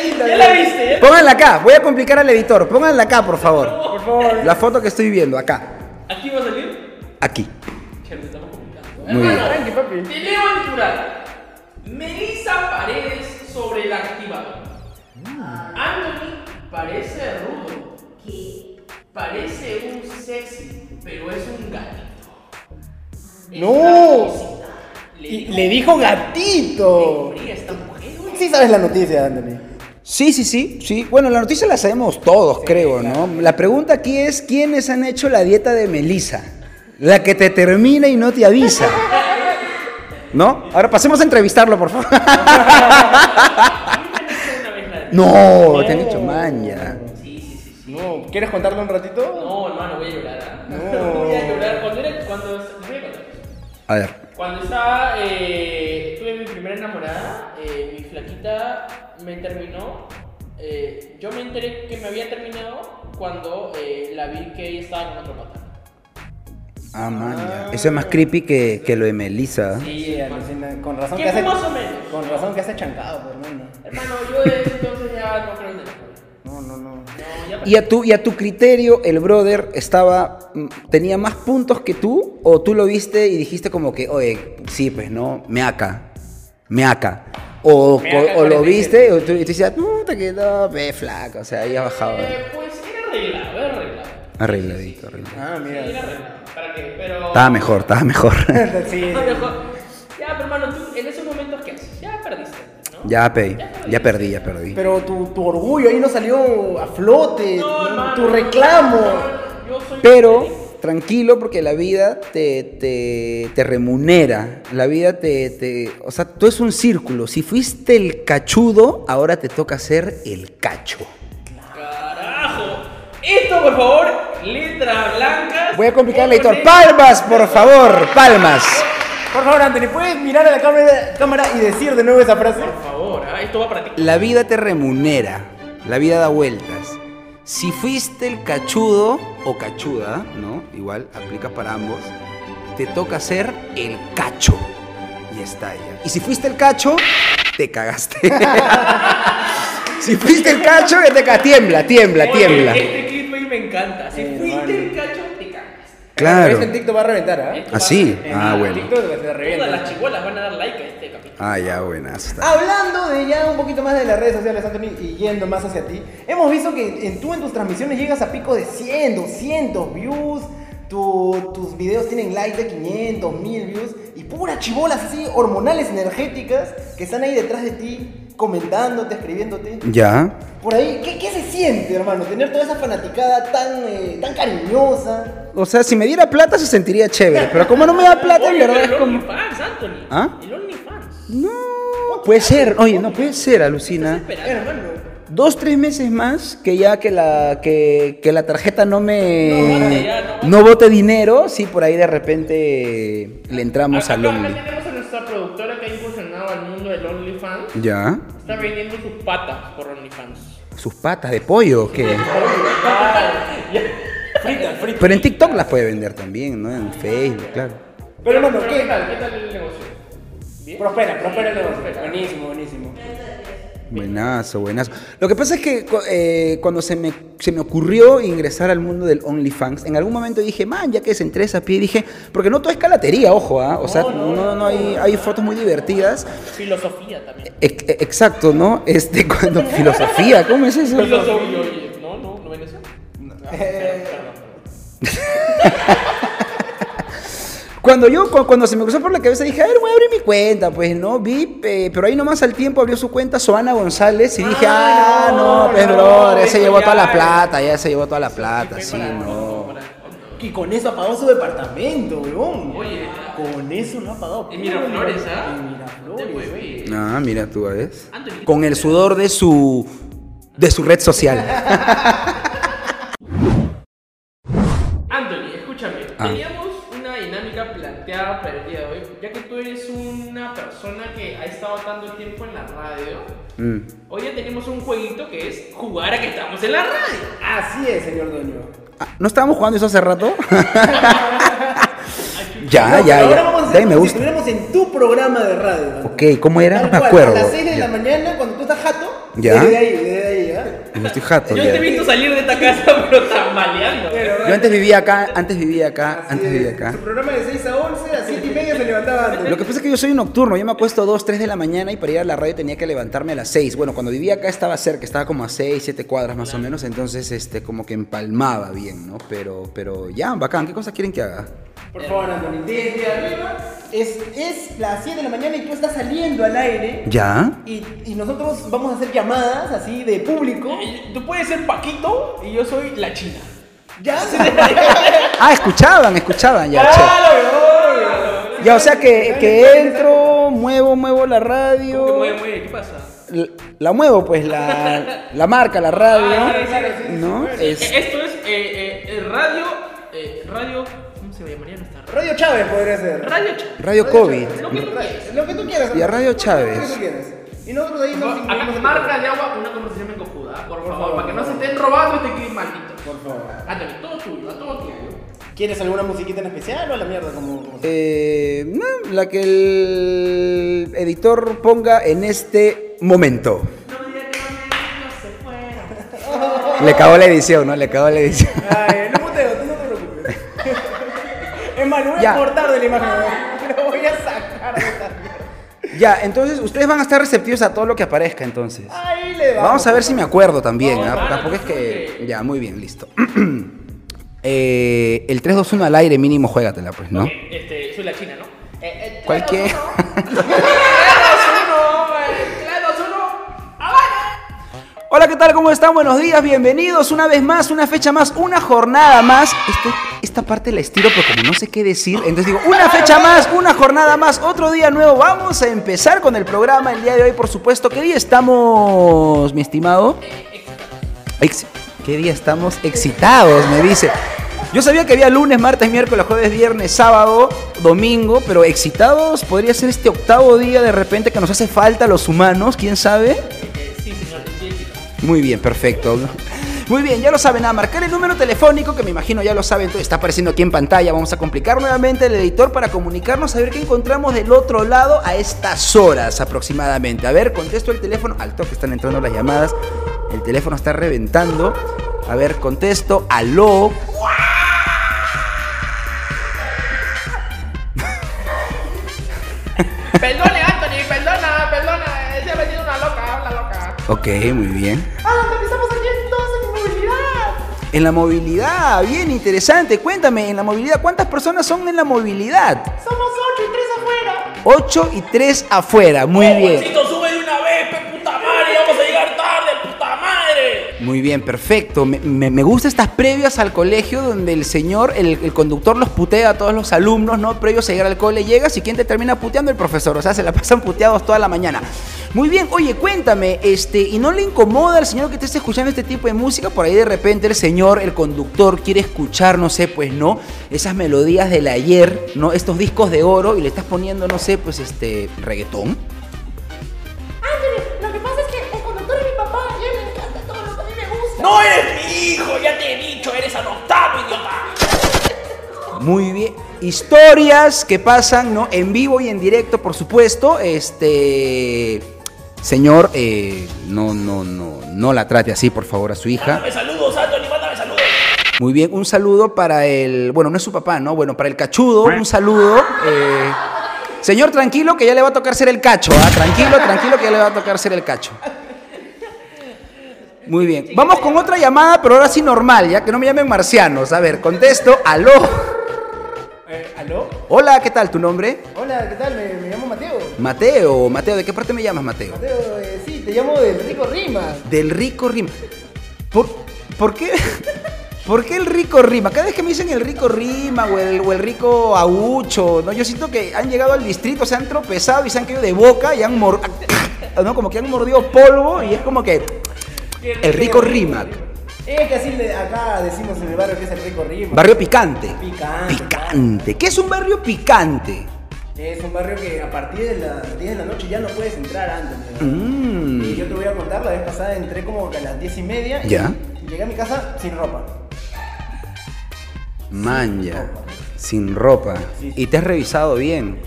Pónganla acá, voy a complicar al editor. Pónganla acá, por favor. Por favor. La foto que estoy viendo, acá. ¿Aquí va a salir? Aquí. Chévere, estamos complicando. Muy bien. Hermano, Tranqui, papi. Te leo el titular. Melissa Paredes sobre el activador. Anthony parece rudo. Parece un sexy, pero es un gatito. Es No. Le dijo- le dijo gatito. fría esta mujer. Sí sabes la noticia, Anthony. Sí, sí, sí, sí. Bueno, la noticia la sabemos todos, creo, ¿no? La pregunta aquí es, ¿quiénes han hecho la dieta de Melissa? La que te termina y no te avisa. ¿No? Ahora pasemos a entrevistarlo, por favor. No, te han hecho maña. Sí, sí, sí, sí. No, ¿quieres contarlo un ratito? No, hermano, voy a llorar. ¿ah? No. voy a llorar. Cuando era. Cuando. voy a contar. A ver. Cuando estaba, eh, primera enamorada, eh, mi flaquita me terminó. eh, yo me enteré que me había terminado cuando eh, la vi que ella estaba con otro pata. Ah, maña. Eso es más creepy que, que lo de Melissa. Sí, alucina. Con razón ¿Qué que fue hace. más o menos? Con razón que hace chancado, pues, hermano. Hermano, yo desde entonces ya no creo en el. No, no, no. No, ya Y a tu, y a tu criterio, el brother estaba. mm, tenía más puntos que tú, o tú lo viste y dijiste como que, oye, sí, pues no, me aca. Me aca. O, Me aca o- o lo 47. viste y tú, y tú decías, puta que no, ve flaco, o sea, ahí ha bajado. Eh, pues era arreglado, era arreglado. Arregladito, arregladito. Ah, Sí, era mira. arreglado. ¿Para qué? Pero. Estaba mejor, estaba mejor. sí, mejor. Ya, pero hermano, tú en esos momentos, ¿qué haces? Ya perdiste, ¿no? ya, pe, ya perdí, ya perdí. Pero tu, tu orgullo ahí no salió a flote. No, tu- hermano, tu reclamo. no, yo soy Pero feliz. Tranquilo porque la vida te, te, te remunera. La vida te, te... O sea, tú es un círculo. Si fuiste el cachudo, ahora te toca ser el cacho. Carajo. Esto, por favor, letra blanca. Voy a complicar el editor. Palmas, por favor, palmas. Por favor, Anthony, ¿puedes mirar a la cámara, cámara y decir de nuevo esa frase? Por favor, ah, esto va para ti. La vida te remunera. La vida da vueltas. Si fuiste el cachudo o cachuda, ¿no? Igual aplica para ambos. Te toca ser el cacho. Y está ya. Y si fuiste el cacho, te cagaste. si fuiste el cacho, que te cagas. Tiembla, tiembla, Oye, tiembla. Este clip me encanta. Si Eh, fuiste el cacho. Claro. En TikTok va a reventar, ¿ah? Esto ¿Ah, sí? Ah, En bueno. TikTok se Todas revienta. las chibolas van a dar like a este capítulo. Ah, ya, buenas. Hablando de ya un poquito más de las redes sociales, Anthony, y yendo más hacia ti, hemos visto que en, tú en tus transmisiones llegas a pico de 100, 200 views, tu- tus videos tienen likes de 500, 1000 views, y puras chibolas así, hormonales, energéticas, que están ahí detrás de ti, comentándote, escribiéndote. Ya. Por ahí, ¿qué, qué se siente, hermano? Tener toda esa fanaticada tan, eh, tan cariñosa. O sea, si me diera plata se sentiría chévere. Pero como no me da plata, en verdad es el como. OnlyFans, Anthony. ¿Ah? El OnlyFans. No. puede ser, oye, no puede ser, alucina. Hermano. Dos, tres meses más que ya que la, que, que la tarjeta no me. No bote ya, no no bote dinero, sí, por ahí de repente le entramos Acá, al acá Only. tenemos a nuestra productora Ya. Está vendiendo sus patas por OnlyFans. Sus patas de pollo, ¿o ¿qué? Frita, frita. Pero en TikTok las puede vender también, ¿no? En Facebook, claro. Pero hermano, ¿qué? ¿qué tal? ¿Qué tal el negocio? ¿Bien? Prospera, prospera el negocio. Buenísimo, buenísimo. Buenazo, buenazo. Lo que pasa es que eh, cuando se me, se me ocurrió ingresar al mundo del OnlyFans, en algún momento dije, man, ya que se entre esa pie, dije, porque no todo es calatería, ojo, ¿ah? O sea, no, no, no, hay, hay fotos muy divertidas. Filosofía también. E- exacto, ¿no? Este, cuando filosofía, ¿cómo es eso? Filosofía, oye. No, no, no ven eso. Eh, Cuando yo, cu- cuando se me cruzó por la cabeza, dije, a ver, voy a abrir mi cuenta, pues, ¿no? Vi, eh, pero ahí nomás al tiempo abrió su cuenta Soana González y dije, ah, no, no, pues, no, brother, ese eso llevó ya toda la plata, ya se llevó toda la plata, sí, para- no. para- Y con eso apagó su departamento, weón. Oye. Con eso no ha pagado. En Miraflores, ¿ah? En Miraflores. Ah, mira tú, ¿ves? Anthony. Con el sudor de su, de su red social. Anthony, escúchame. Ah. Teníamos planteada para el día de hoy, ya que tú eres una persona que ha estado tanto tiempo en la radio. Mm. Hoy ya tenemos un jueguito que es jugar a que estamos en la radio. Así es, señor dueño. Ah, ¿No estábamos jugando eso hace rato? ya, No, ya, pero ahora ya. vamos a Ya, hacer me gusta. Si en tu programa de radio. Antonio. Ok, ¿cómo era? No me acuerdo. A las 6 de Ya. la mañana, cuando tú estás jato, Ya. desde ahí, desde ahí, ¿ah? No estoy jato, Yo ya. te he visto salir de esta casa, pero tambaleando. Yo antes vivía acá, antes vivía acá, Así antes es. vivía acá. Su programa de 6 a 11, a 7 y media se levantaba antes. Lo que pasa es que yo soy nocturno, yo me acuesto 2, 3 de la mañana y para ir a la radio tenía que levantarme a las 6. Bueno, cuando vivía acá estaba cerca, estaba como a 6, 7 cuadras más o menos, entonces este como que empalmaba bien, ¿no? Pero pero ya, bacán, ¿qué cosas quieren que haga? Por favor, Anthony, desde arriba es, es las 7 de la mañana y tú estás saliendo al aire. ¿Ya? Y, y nosotros vamos a hacer llamadas así de público. Tú puedes ser Paquito y yo soy la China. Ya, Ah, escuchaban, escuchaban ya. che. Ya, o sea que, que entro, muevo, muevo la ¿Cómo que radio. mueve, mueve? ¿Qué pasa? La, la muevo, pues, la, la marca, la radio. Ah, claro, sí, sí, ¿No? Es- Esto es eh, eh, radio, eh, radio, ¿cómo se llamaría nuestra radio? Radio Chávez podría ser. Radio Ch- Radio COVID. Lo que tú quieras. Lo que tú quieras. Y a Radio Lo Chávez. que tú quieras. Y nosotros ahí nos Acá, incluimos marca de agua, una conversación en cojuda, por, favor, favor, para que no se estén robando y te queden malditos. Por favor. Anthony, todo tuyo, a todo tuyo. ¿Quieres alguna musiquita en especial o a la mierda como, como Eh, no, la que el editor ponga en este momento. No me digas que no se fueron. Le cagó la edición, ¿no? Le cagó la edición. Ay, no muteo, tú no te preocupes. Es más, voy a cortar de la imagen. Ya, entonces ustedes van a estar receptivos a todo lo que aparezca entonces. Ahí le vamos. Vamos a ver si me acuerdo también, ¿ah? Tampoco es que... Ya, muy bien, listo. Eh, el 3-2-1 al aire mínimo, juégatela, pues, ¿no? Ok, este, soy la China, ¿no? Eh, eh, Cualquier... 3, 2, 1, 3, 2, 1, eh, 3, 2, 1, ¡Habana! Hola, ¿qué tal? ¿Cómo están? Buenos días, bienvenidos una vez más, una fecha más, una jornada más. Este- esta parte la estiro, pero como no sé qué decir, entonces digo, una fecha más, una jornada más, otro día nuevo. Vamos a empezar con el programa el día de hoy, por supuesto. ¿Qué día estamos, mi estimado? Ex- ¿Qué día estamos? Excitados, me dice. Yo sabía que había lunes, martes, miércoles, jueves, viernes, sábado, domingo, pero excitados podría ser este octavo día de repente que nos hace falta a los humanos, ¿quién sabe? Muy bien, perfecto. Muy bien, ya lo saben, a marcar el número telefónico, que me imagino ya lo saben, está apareciendo aquí en pantalla. Vamos a complicar nuevamente el editor para comunicarnos a ver qué encontramos del otro lado a estas horas aproximadamente. A ver, contesto el teléfono, al toque están entrando las llamadas, el teléfono está reventando. A ver, contesto, aló. Perdone, Anthony, perdona, perdona. Se ha venido una loca, una loca. Ok, muy bien. En la movilidad, bien interesante. Cuéntame, en la movilidad, ¿cuántas personas son en la movilidad? Somos ocho y tres afuera. 8 y 3 afuera, muy bien. Juancito, sube de una vez, pe puta madre, vamos a llegar tarde, puta madre. Muy bien, perfecto. Me, me, me gusta estas previas al colegio donde el señor, el, el conductor los putea a todos los alumnos, ¿no? Previos a llegar al cole, llegas y ¿quién te termina puteando? El profesor. O sea, se la pasan puteados toda la mañana. Muy bien, oye, cuéntame, este, ¿y no le incomoda al señor que te esté escuchando este tipo de música? Por ahí de repente el señor, el conductor, quiere escuchar, no sé, pues no, esas melodías del ayer, ¿no? Estos discos de oro y le estás poniendo, no sé, pues este, reggaetón. Anthony, lo que pasa es que el conductor es mi papá y a él le encanta todo lo que a mí me gusta. ¡No eres mi hijo! ¡Ya te he dicho! ¡Eres adoptado, idiota! Muy bien. Historias que pasan, ¿no? En vivo y en directo, por supuesto. Este. Señor, eh, no, no, no, no la trate así, por favor, a su hija. Mándame saludos, Anthony, mándame saludos. Muy bien, un saludo para el. Bueno, no es su papá, ¿no? Bueno, para el cachudo, un saludo. eh, señor, tranquilo que ya le va a tocar ser el cacho, ¿ah? Tranquilo, tranquilo que ya le va a tocar ser el cacho. Muy bien. Vamos con otra llamada, pero ahora sí normal, ya que no me llamen marcianos. A ver, contesto. Aló. Eh, ¿Aló? Hola, ¿qué tal? ¿Tu nombre? Hola, ¿qué tal? Me, me llamo Mateo. Mateo. ¿de qué parte me llamas, Mateo? Mateo, eh, sí, te llamo del Rico Rima. Del rico rima. ¿Por, por qué? ¿Por qué el rico rima? Cada vez que me dicen el rico rima o el, o el rico aucho, ¿no? Yo siento que han llegado al distrito, se han tropezado y se han caído de boca y han mor- ¿no? Como que han mordido polvo y es como que el rico rima. Es que así acá decimos en el barrio que es el Rico Rima. Barrio picante. Picante. Picante. ¿Qué es un barrio picante? Es un barrio que a partir de las 10 de la noche ya no puedes entrar antes. Mm. Y yo te voy a contar, la vez pasada entré como que a las 10 y media. y- Ya. Y llegué a mi casa sin ropa. Manja. Sin ropa. Sí, sí. Y te has revisado bien.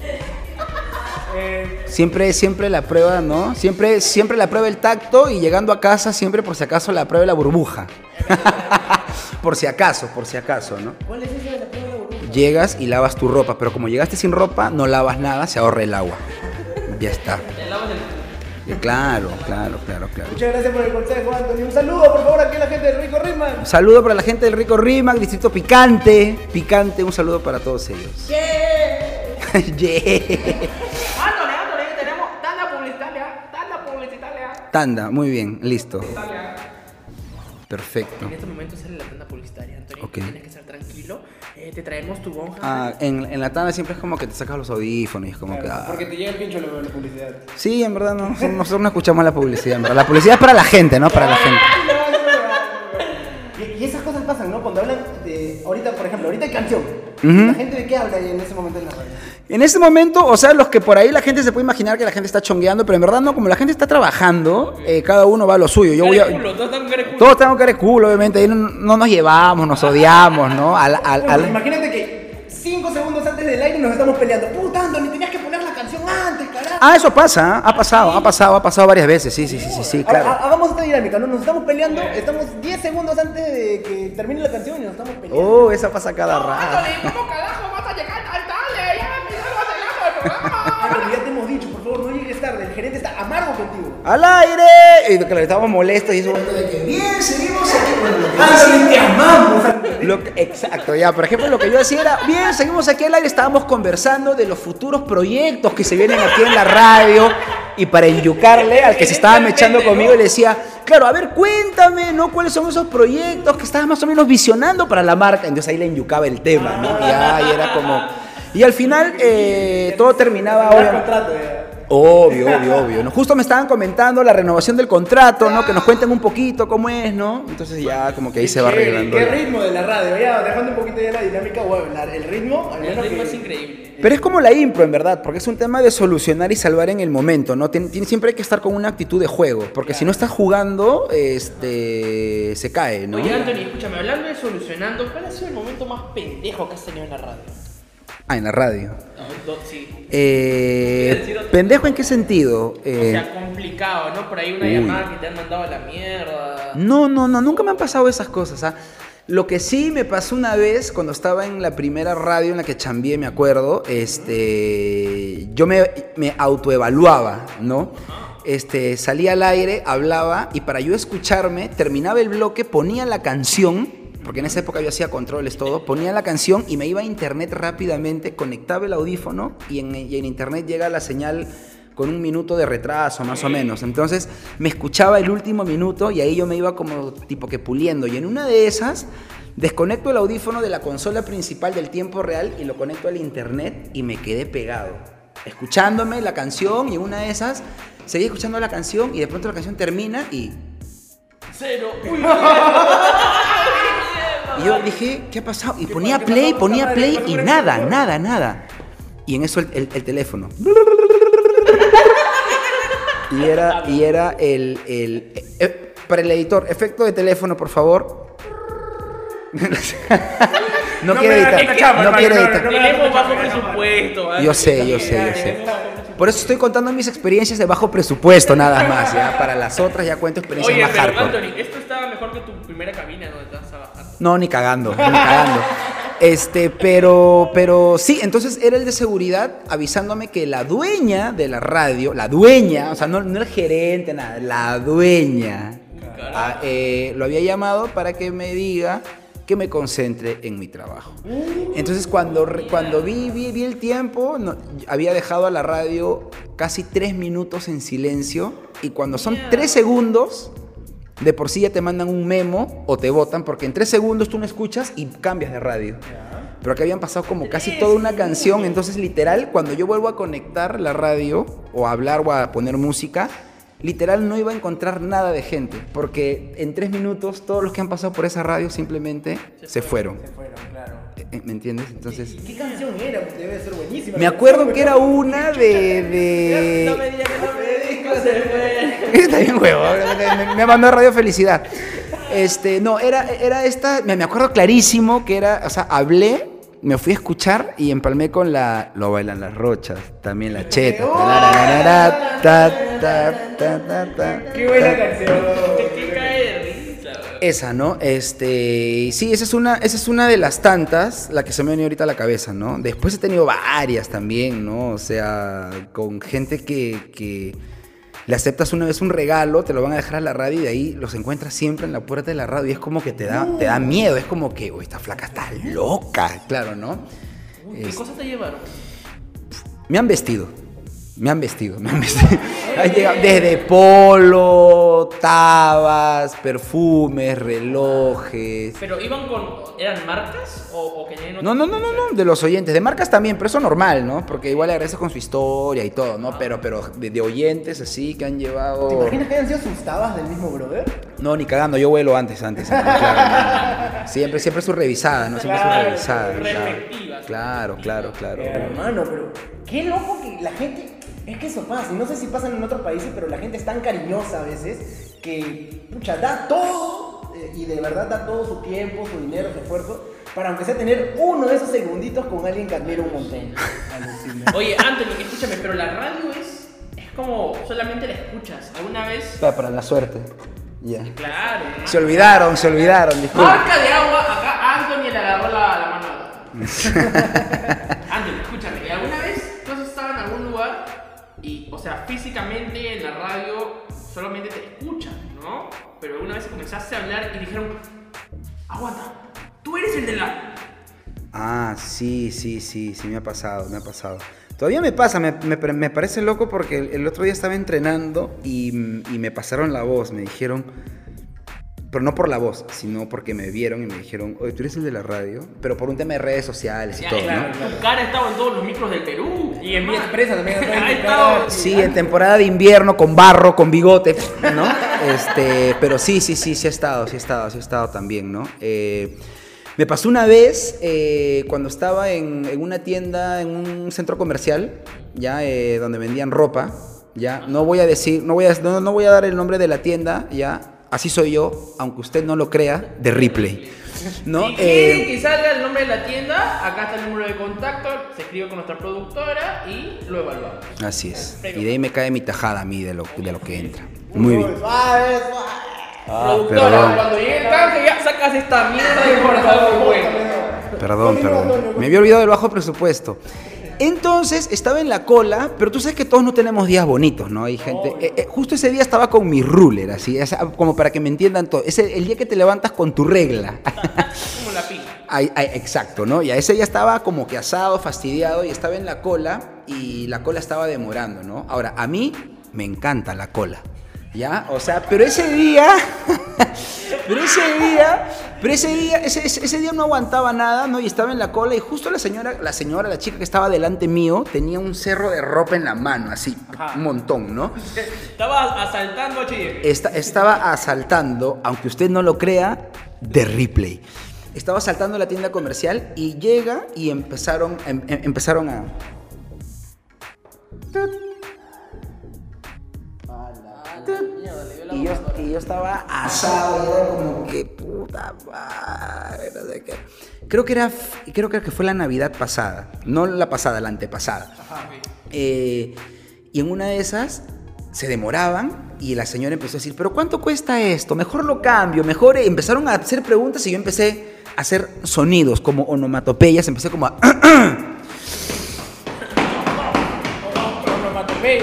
Eh, Siempre, siempre la prueba, ¿no? Siempre, siempre la prueba el tacto y llegando a casa siempre por si acaso la prueba la burbuja. por si acaso, por si acaso, ¿no? ¿Cuál es esa de la prueba? Llegas y lavas tu ropa, pero como llegaste sin ropa, no lavas nada, se ahorra el agua. Ya está. Eh, Claro, claro, claro, claro. Muchas gracias por el consejo, Anthony. Un saludo, por favor, aquí a la gente del Rico Rima. Un saludo para la gente del Rico Rimac, Distrito Picante. Picante, un saludo para todos ellos. Yeah. Anthony, Anthony, tenemos tanda publicitaria, tanda publicitaria. Tanda, muy bien, listo. Perfecto. En este momento sale la tanda publicitaria, Anthony. Ok. Tienes que estar tranquilo. Eh, te traemos tu bonja. Ah, en, en la tanda siempre es como que te sacas los audífonos y es como que... ah. Porque te llega el pincho la, la publicidad. Sí, en verdad no, nosotros no escuchamos la publicidad, en verdad. La publicidad es para la gente, ¿no? Para la gente. Y, y esas cosas pasan, ¿no? Cuando hablan de. Ahorita, por ejemplo, ahorita hay canción. ¿La gente de qué habla en ese momento en la radio? En este momento, o sea, los que por ahí la gente se puede imaginar que la gente está chongueando, pero en verdad no, como la gente está trabajando, eh, cada uno va a lo suyo. Yo voy a... Todos tenemos que culo, obviamente, ahí no, no nos llevamos, nos odiamos, ¿no? Al, al- Bueno, al- Imagínate que cinco segundos antes del aire nos estamos peleando. Puta, Anthony, tenías que poner la canción antes, carajo. Ah, eso pasa, ¿ah? ha pasado, ha pasado, ha pasado varias veces, sí, sí, sí, sí, sí, claro. ha- hagamos esta dinámica, ¿no? Nos estamos peleando, estamos 10 segundos antes de que termine la canción y nos estamos peleando. Oh, esa pasa cada rato. ¿cómo carajo Anthony, ya te hemos dicho, por favor, no llegues tarde. El gerente está amargo contigo. ¡Al aire! Y claro, estábamos molestos y eso. de que bien, seguimos aquí. Lo que- Anthony, te amamos. Lo que- exacto, ya. Por ejemplo, lo que yo decía era, bien, seguimos aquí al aire, estábamos conversando de los futuros proyectos que se vienen aquí en la radio. Y para enyucarle al que se estaba mechando conmigo, le decía, claro, a ver, cuéntame, ¿no? ¿Cuáles son esos proyectos que estabas más o menos visionando para la marca? Entonces ahí le enyucaba el tema, ¿no? Ya, y era como... Y al final eh, todo terminaba... Obvio, obvio, obvio. ¿no? Justo me estaban comentando la renovación del contrato, ¿no? Que nos cuenten un poquito cómo es, ¿no? Entonces ya como que ahí se va arreglando. Qué ritmo de la radio, ya, dejando un poquito ya la dinámica, bueno, la- el ritmo, al El ritmo que- es increíble. Pero es como la impro, en verdad, porque es un tema de solucionar y salvar en el momento, ¿no? Tien- tien- siempre hay que estar con una actitud de juego, porque si no estás jugando, este, se cae, ¿no? Oye, Anthony, escúchame, hablando de solucionando, ¿cuál ha sido el momento más pendejo que has tenido en la radio? Ah, en la radio. No, do- sí. Eh, ¿Pendejo en qué sentido? O Eh, sea, complicado, ¿no? Por ahí una uy. llamada que te han mandado a la mierda. No, no, no, nunca me han pasado esas cosas. ¿ah? Lo que sí me pasó una vez cuando estaba en la primera radio en la que chambié, me acuerdo, este, yo me, me autoevaluaba, ¿no? Este, salía al aire, hablaba y para yo escucharme, terminaba el bloque, ponía la canción, porque en esa época yo hacía controles todo, ponía la canción y me iba a internet rápidamente, conectaba el audífono y en, y en internet llega la señal con un minuto de retraso más o menos. Entonces me escuchaba el último minuto y ahí yo me iba como tipo que puliendo. Y en una de esas desconecto el audífono de la consola principal del tiempo real y lo conecto al internet y me quedé pegado. Escuchándome la canción y en una de esas seguí escuchando la canción y de pronto la canción termina y Cero. Uy, Y yo dije, ¿qué ha pasado? Y ponía play, ponía play y nada, nada, nada. Y en eso el, el- el teléfono. Y era, y era el, el- eh, Para el editor, efecto de teléfono, por favor. no, No quiere editar. no quiere no, editar. no, Tenemos bajo presupuesto. ¿vale? Yo sé, yo sé, yo sé. Por eso estoy contando mis experiencias de bajo presupuesto, nada más. ¿ya? Para las otras ya cuento experiencias Oye, más pero hardcore. Anthony, esto estaba mejor que tu primera cabina trabajando. No, ni cagando, ni cagando. Este, pero, pero sí, entonces era el de seguridad avisándome que la dueña de la radio, la dueña, o sea, no, el gerente, nada, la dueña, ah, eh, lo había llamado para que me diga que me concentre en mi trabajo. Entonces cuando, cuando vi, vi, vi el tiempo, había dejado a la radio casi tres minutos en silencio y cuando son tres segundos, de por sí ya te mandan un memo o te votan porque en tres segundos tú no escuchas y cambias de radio. Pero que habían pasado como casi toda una canción, entonces literal, cuando yo vuelvo a conectar la radio o a hablar o a poner música, literal no iba a encontrar nada de gente, porque en tres minutos todos los que han pasado por esa radio simplemente se fueron. Bueno, claro. Eh, ¿Me entiendes? Entonces... ¿Qué canción era? Debe ser buenísima. Me acuerdo que era una de... No me digas que no me se fue. Está bien, huevo. Me, me mandó a Radio Felicidad. Este, no, era, era esta. Me, me acuerdo clarísimo que era. O sea, hablé, me fui a escuchar y empalmé con la. Lo bailan las rochas, también la cheta. Ta, Qué buena canción. Esa, ¿no? Este, sí, esa es una, esa es una de las tantas, la que se me ha venido ahorita a la cabeza, ¿no? Después he tenido varias también, ¿no? O sea, con gente que, que le aceptas una vez un regalo, te lo van a dejar a la radio y de ahí los encuentras siempre en la puerta de la radio y es como que te da, te da miedo, es como que, uy, esta flaca está loca, claro, ¿no? ¿Qué Es- cosas te llevaron? me han vestido. Me han vestido, me han vestido. Desde polo, tabas, perfumes, relojes. ¿Pero iban con. ¿Eran marcas? ¿O, o que No, no, no, no, no, de los oyentes, de marcas también, pero eso normal, ¿no? Porque igual agradece con su historia y todo, ¿no? Pero, pero de, de oyentes así que han ¿Te llevado. imaginas que hayan sido sus tabas del mismo brother? No, ni cagando, yo vuelo antes, antes. antes, claro, no, no. Siempre, siempre su revisada, ¿no? Siempre su Claro, revisada. respectivas. Claro, claro, claro. Hermano, pero qué loco que la gente. Es que eso pasa, y no sé si pasa en otros países, pero la gente es tan cariñosa a veces que, pucha, da todo, eh, y de verdad da todo su tiempo, su dinero, su esfuerzo, para aunque sea tener uno de esos segunditos con alguien que admira un montón. Oye, Anthony, escúchame, pero la radio es. Es como solamente la escuchas. ¿Alguna vez? Para, para la suerte. Ya. Claro. ¿no? Se olvidaron, se olvidaron, disculpe. Marca de agua, acá Anthony le agarró la, la mano. Anthony, escúchame, y, o sea, físicamente en la radio solamente te escuchan, ¿no? Pero alguna vez comenzaste a hablar y dijeron, aguanta, tú eres el de la... Ah, sí, sí, sí, sí, me ha pasado, me ha pasado. Todavía me pasa, me, me- me parece loco porque el, otro día estaba entrenando y me pasaron la voz, me dijeron, pero no por la voz, sino porque me vieron y me dijeron, oye, tú eres el de la radio, pero por un tema de redes sociales y Ya, todo, claro, ¿no? Tu cara ha estado en todos los micros del Perú. Y en Vía Expresa también ha estado. Sí, en temporada de invierno, con barro, con bigote, ¿no? Este, pero sí, sí, sí, sí ha estado, sí ha estado, sí ha estado también, ¿no? Eh, me pasó una vez eh, cuando estaba en, en una tienda, en un centro comercial, ya, eh, donde vendían ropa, ya, no voy a decir, no voy a, no, no voy a dar el nombre de la tienda, ya, así soy yo, aunque usted no lo crea, de Ripley, ¿no? Si quieren Eh, que salga el nombre de la tienda, acá está el número de contacto, se escribe con nuestra productora y lo evaluamos. así es, y de ahí me cae mi tajada a mí de lo, de lo que entra. Muy bien. Suave. productora, perdón. cuando llegue el canje ya sacas esta mierda por favor, bueno. Perdón, perdón. Me había olvidado del bajo presupuesto. Entonces estaba en la cola, pero tú sabes que todos no tenemos días bonitos, ¿no? Hay gente. eh, eh, justo ese día estaba con mi ruler, así, como para que me entiendan todo. Es el, el día que te levantas con tu regla. Como la pija. Ay, ay, exacto, ¿no? Y a ese ya estaba como que asado, fastidiado y estaba en la cola y la cola estaba demorando, ¿no? Ahora, a mí me encanta la cola, ¿ya? O sea, pero ese día, pero ese día, pero ese día, ese, ese- día no aguantaba nada, ¿no? Y estaba en la cola y justo la señora, la señora, la chica que estaba delante mío, tenía un cerro de ropa en la mano, así, un montón, ¿no? Estaba asaltando. Esta- estaba asaltando, aunque usted no lo crea, de Ripley. Estaba asaltando la tienda comercial y llega y empezaron, em- em- empezaron a... Y yo, y yo estaba asado, y era como que puta madre, no sé qué. Creo que era, creo que fue la Navidad pasada, no la pasada, la antepasada. Eh, y en una de esas se demoraban y la señora empezó a decir, pero ¿cuánto cuesta esto? Mejor lo cambio, mejor... eh". Empezaron a hacer preguntas y yo empecé a hacer sonidos como onomatopeyas, empecé como a...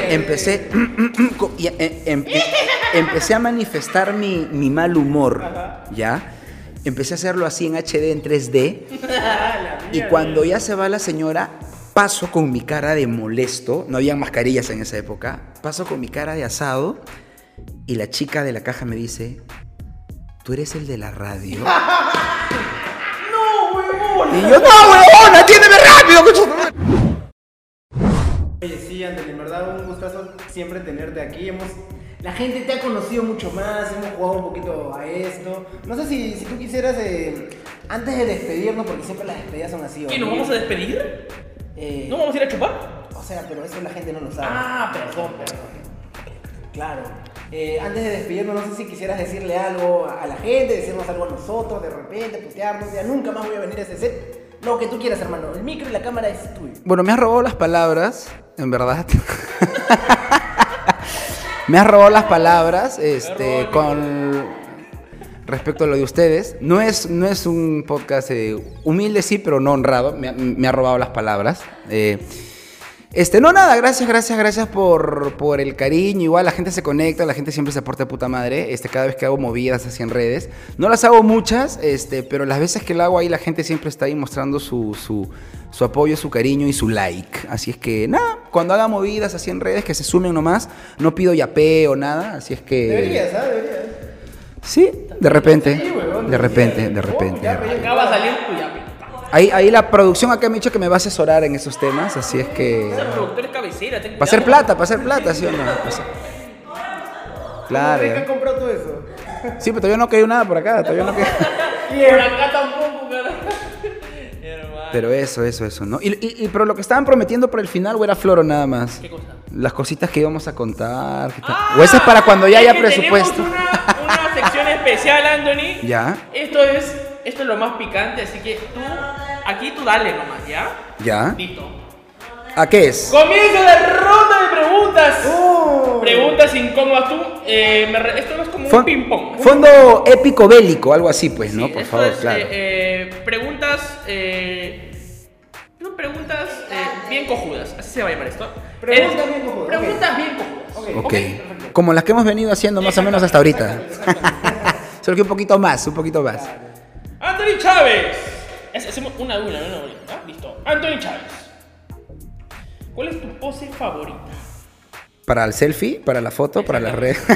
empecé y, eh, em- em- empecé a manifestar mi, mi mal humor, ¿ya? Empecé a hacerlo así en HD, en 3D. y cuando ya se va la señora, paso con mi cara de molesto. No había mascarillas en esa época. Paso con mi cara de asado. Y la chica de la caja me dice: ¿Tú eres el de la radio? ¡No, huevón! y yo, ¡No, huevón! ¡Atiéndeme rápido! Coño tu madre". Oye, sí, Anthony, en verdad un gustazo siempre tenerte aquí. Hemos, la gente te ha conocido mucho más, hemos jugado un poquito a esto. No sé si, si tú quisieras, eh, antes de despedirnos, porque siempre las despedidas son así. ¿Y nos vamos a despedir? Eh, ¿No vamos a ir a chupar? O sea, pero eso la gente no lo sabe. Ah, perdón, perdón. Claro. Eh, antes de despedirnos, no sé si quisieras decirle algo a a la gente, decirnos algo a nosotros, de repente, putearnos, ya nunca más voy a venir a ese set. Lo que tú quieras, hermano. El micro y la cámara es tuyo. Bueno, me has robado las palabras, en verdad. me has robado las palabras este, con respecto a lo de ustedes. No es, no es un podcast eh, humilde, sí, pero no honrado. Me, me ha robado las palabras. Eh, este, no, nada, gracias, gracias, gracias por, por el cariño. Igual la gente se conecta, la gente siempre se aporta de puta madre. Este, cada vez que hago movidas así en redes. No las hago muchas, este, pero las veces que lo hago ahí, la gente siempre está ahí mostrando su, su, su apoyo, su cariño y su like. Así es que, nada, cuando haga movidas así en redes, que se sumen nomás. No pido yapé o nada, así es que. Deberías, ¿ah? Deberías. Sí, de repente. De repente, de repente. Ya, de salir tu yape. Ahí, ahí la producción acá me ha dicho que me va a asesorar en esos temas, así es que. Esa productora es cabecera, ten Para hacer plata, para hacer plata, ¿sí o no? Hacer- Claro. ¿Cómo ves que han comprado todo eso? Sí, pero todavía no cayó nada por acá, todavía no cayó. Por acá tampoco, carajo. Hermano. Pero eso, eso, eso, ¿no? Y, y- y- pero lo que estaban prometiendo por el final o era floro nada más. ¿Qué cosa? Las cositas que íbamos a contar. tal. o ese es para cuando ya haya es que presupuesto. Tenemos una, una sección especial, Anthony. Ya, Esto es, esto es lo más picante, así que tú, aquí tú dale nomás, ¿ya? ya. Listo. ¿A qué es? Comienza la ronda de preguntas. ¡Oh! Preguntas incómodas. Tú, eh, me re- esto no es como Fon- un ping-pong. Fondo épico bélico, algo así, pues, ¿no? Sí, Por esto favor, es, claro. eh, eh, preguntas. Eh, no, preguntas eh, bien cojudas. Así se va a llamar esto. Preguntas Eh, bien cojudas, Preguntas ok. bien cojudas. Ok. Ok. Como las que hemos venido haciendo más o menos hasta ahorita. Solo que un poquito más, un poquito más. Anthony Chávez. Es- Hacemos una de una, una una. ¿ah? Listo. Anthony Chávez. ¿Cuál es tu pose favorita? Para el selfie, para la foto, para las redes.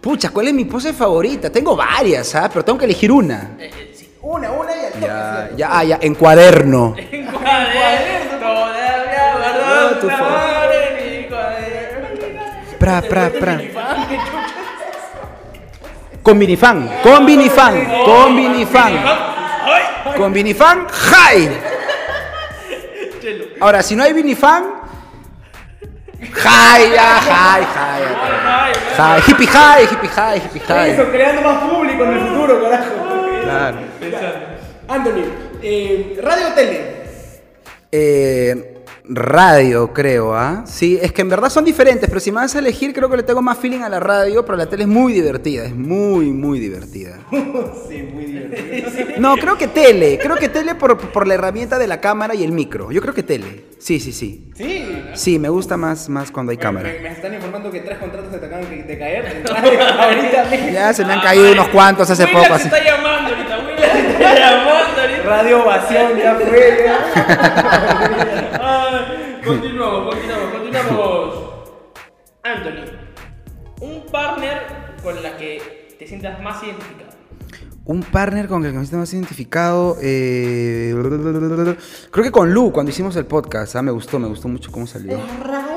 Pucha, ¿cuál es mi pose favorita? Tengo varias, ¿ah? Pero tengo que elegir una. Eh, eh, sí. Una, una y al toque, Ya, ya, ah, ya, en cuaderno. En cuaderno todavía guardado tu en mi cuaderno. Pra, pra, pra. Con minifan, con minifan, con minifan. ¡Ay! Con ¡hi! Chelo. Ahora, si no hay minifan, ¡hi! Ya, ¡hi! ¡hi! Ay, ¡hi! Hippie high, hippie high, hippie high. Eso, creando más público en el futuro, carajo. Claro. Anthony, eh, radio o tele. Eh, Radio, creo, ¿ah? Sí, es que en verdad son diferentes, pero si me vas a elegir, creo que le tengo más feeling a la radio, pero la tele es muy divertida, es muy, muy divertida. Sí, muy divertido. No, creo que tele, creo que tele por, por la herramienta de la cámara y el micro. Yo creo que tele. Sí, sí, sí. Sí. Sí, me gusta más, más cuando hay cámara. Me, me están informando que tres contratos se te acaban de de caer. ahorita mismo. Ya se me han caído unos cuantos hace poco se así. está llamando ahorita, William se está llamando ahorita. Radio Ovación ya fue. continuamos, continuamos, continuamos. Anthony, un partner con la que te sientas más identificado. Un partner con el que me siento más identificado. eh, creo que con Lu, cuando hicimos el podcast. ah, Me gustó, me gustó mucho cómo salió. Ray,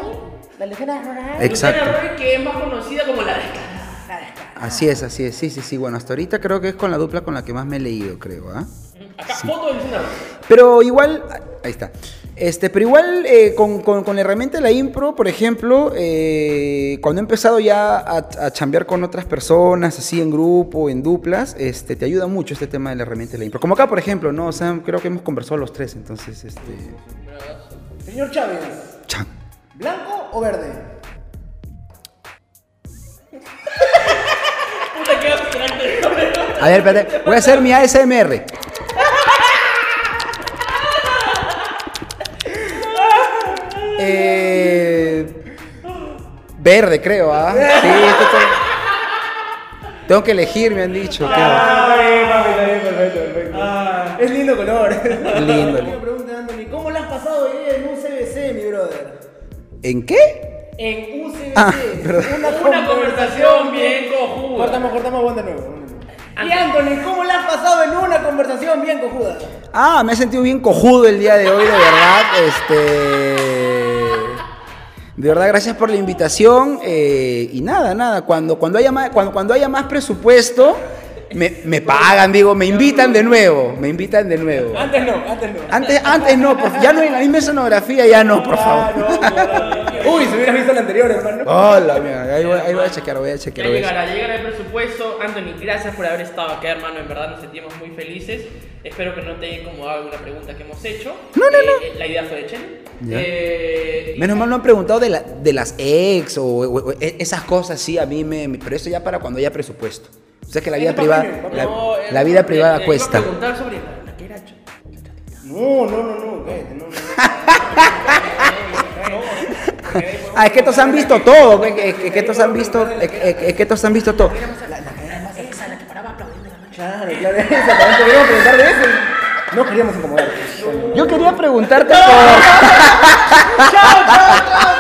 la Ray. Exacto. Luciana Roy, que es más conocida como la descarada. La descarada. Así es, así es. Sí, sí, sí. Bueno, hasta ahorita creo que es con la dupla con la que más me he leído, creo. ¿ah? Acá, foto de Luciana Roy. Pero igual, ahí está. Este, pero igual eh, con, con- con la herramienta de la impro, por ejemplo, eh, cuando he empezado ya a, a chambear con otras personas, así en grupo, en duplas, este, te ayuda mucho este tema de la herramienta de la impro. Como acá, por ejemplo, ¿no? O sea, creo que hemos conversado los tres, entonces, este... Señor Chávez, Chan. ¿blanco o verde? A ver, espérate, voy a hacer mi ASMR. Eh, verde, creo, ¿ah? Sí, esto tengo, tengo que elegir, me han dicho. creo. Ah, está bien, perfecto, perfecto. Es lindo color. Lindo. Me pregunta Anthony, ¿cómo le has pasado ayer en un CBC, mi brother? ¿En qué? En un CBC. Ah, perdón. Una conversación bien cojuda. Cortamos, cortamos, buen de nuevo. buen de nuevo. Y Anthony, ¿cómo le has pasado en una conversación bien cojuda? Ah, me he sentido bien cojudo el día de hoy, de verdad. Este. De verdad, gracias por la invitación. eh, y nada, nada. Cuando, cuando, haya, más, cuando, cuando haya más presupuesto, me, me pagan, digo, me invitan de nuevo. Me invitan de nuevo. Antes no, antes no. Antes, antes no, por- ya no en la misma escenografía, ya no, por favor. no. Uy, si hubieras visto el anterior, hermano. Hola, mira, ahí voy, ahí voy a chequear, voy a Ya chequear. voy a llegará, ya llegará el presupuesto. Anthony, gracias por haber estado acá, hermano. En verdad nos sentimos muy felices. Espero que no te haya incomodado alguna pregunta que hemos hecho. No, no, Eh, La idea fue de Chen. Eh, Menos mal no han preguntado de, la- de las ex o, o- o e- esas cosas, sí, a mí me, Pero eso ya para cuando haya presupuesto. O sea que la vida privada, la, No, la vida privada eh, cuesta. Iba a preguntar sobre la, la que era. No, no, no, no, cállate, no, no. Ah, es que estos han visto todo, es que, es que estos han visto, es que, es que estos han visto todo. Esa, la que paraba aplaudiendo la noche. Claro, claro, exactamente. Queríamos preguntar de eso. No queríamos incomodar. Yo quería preguntarte por... chao, chao, chao.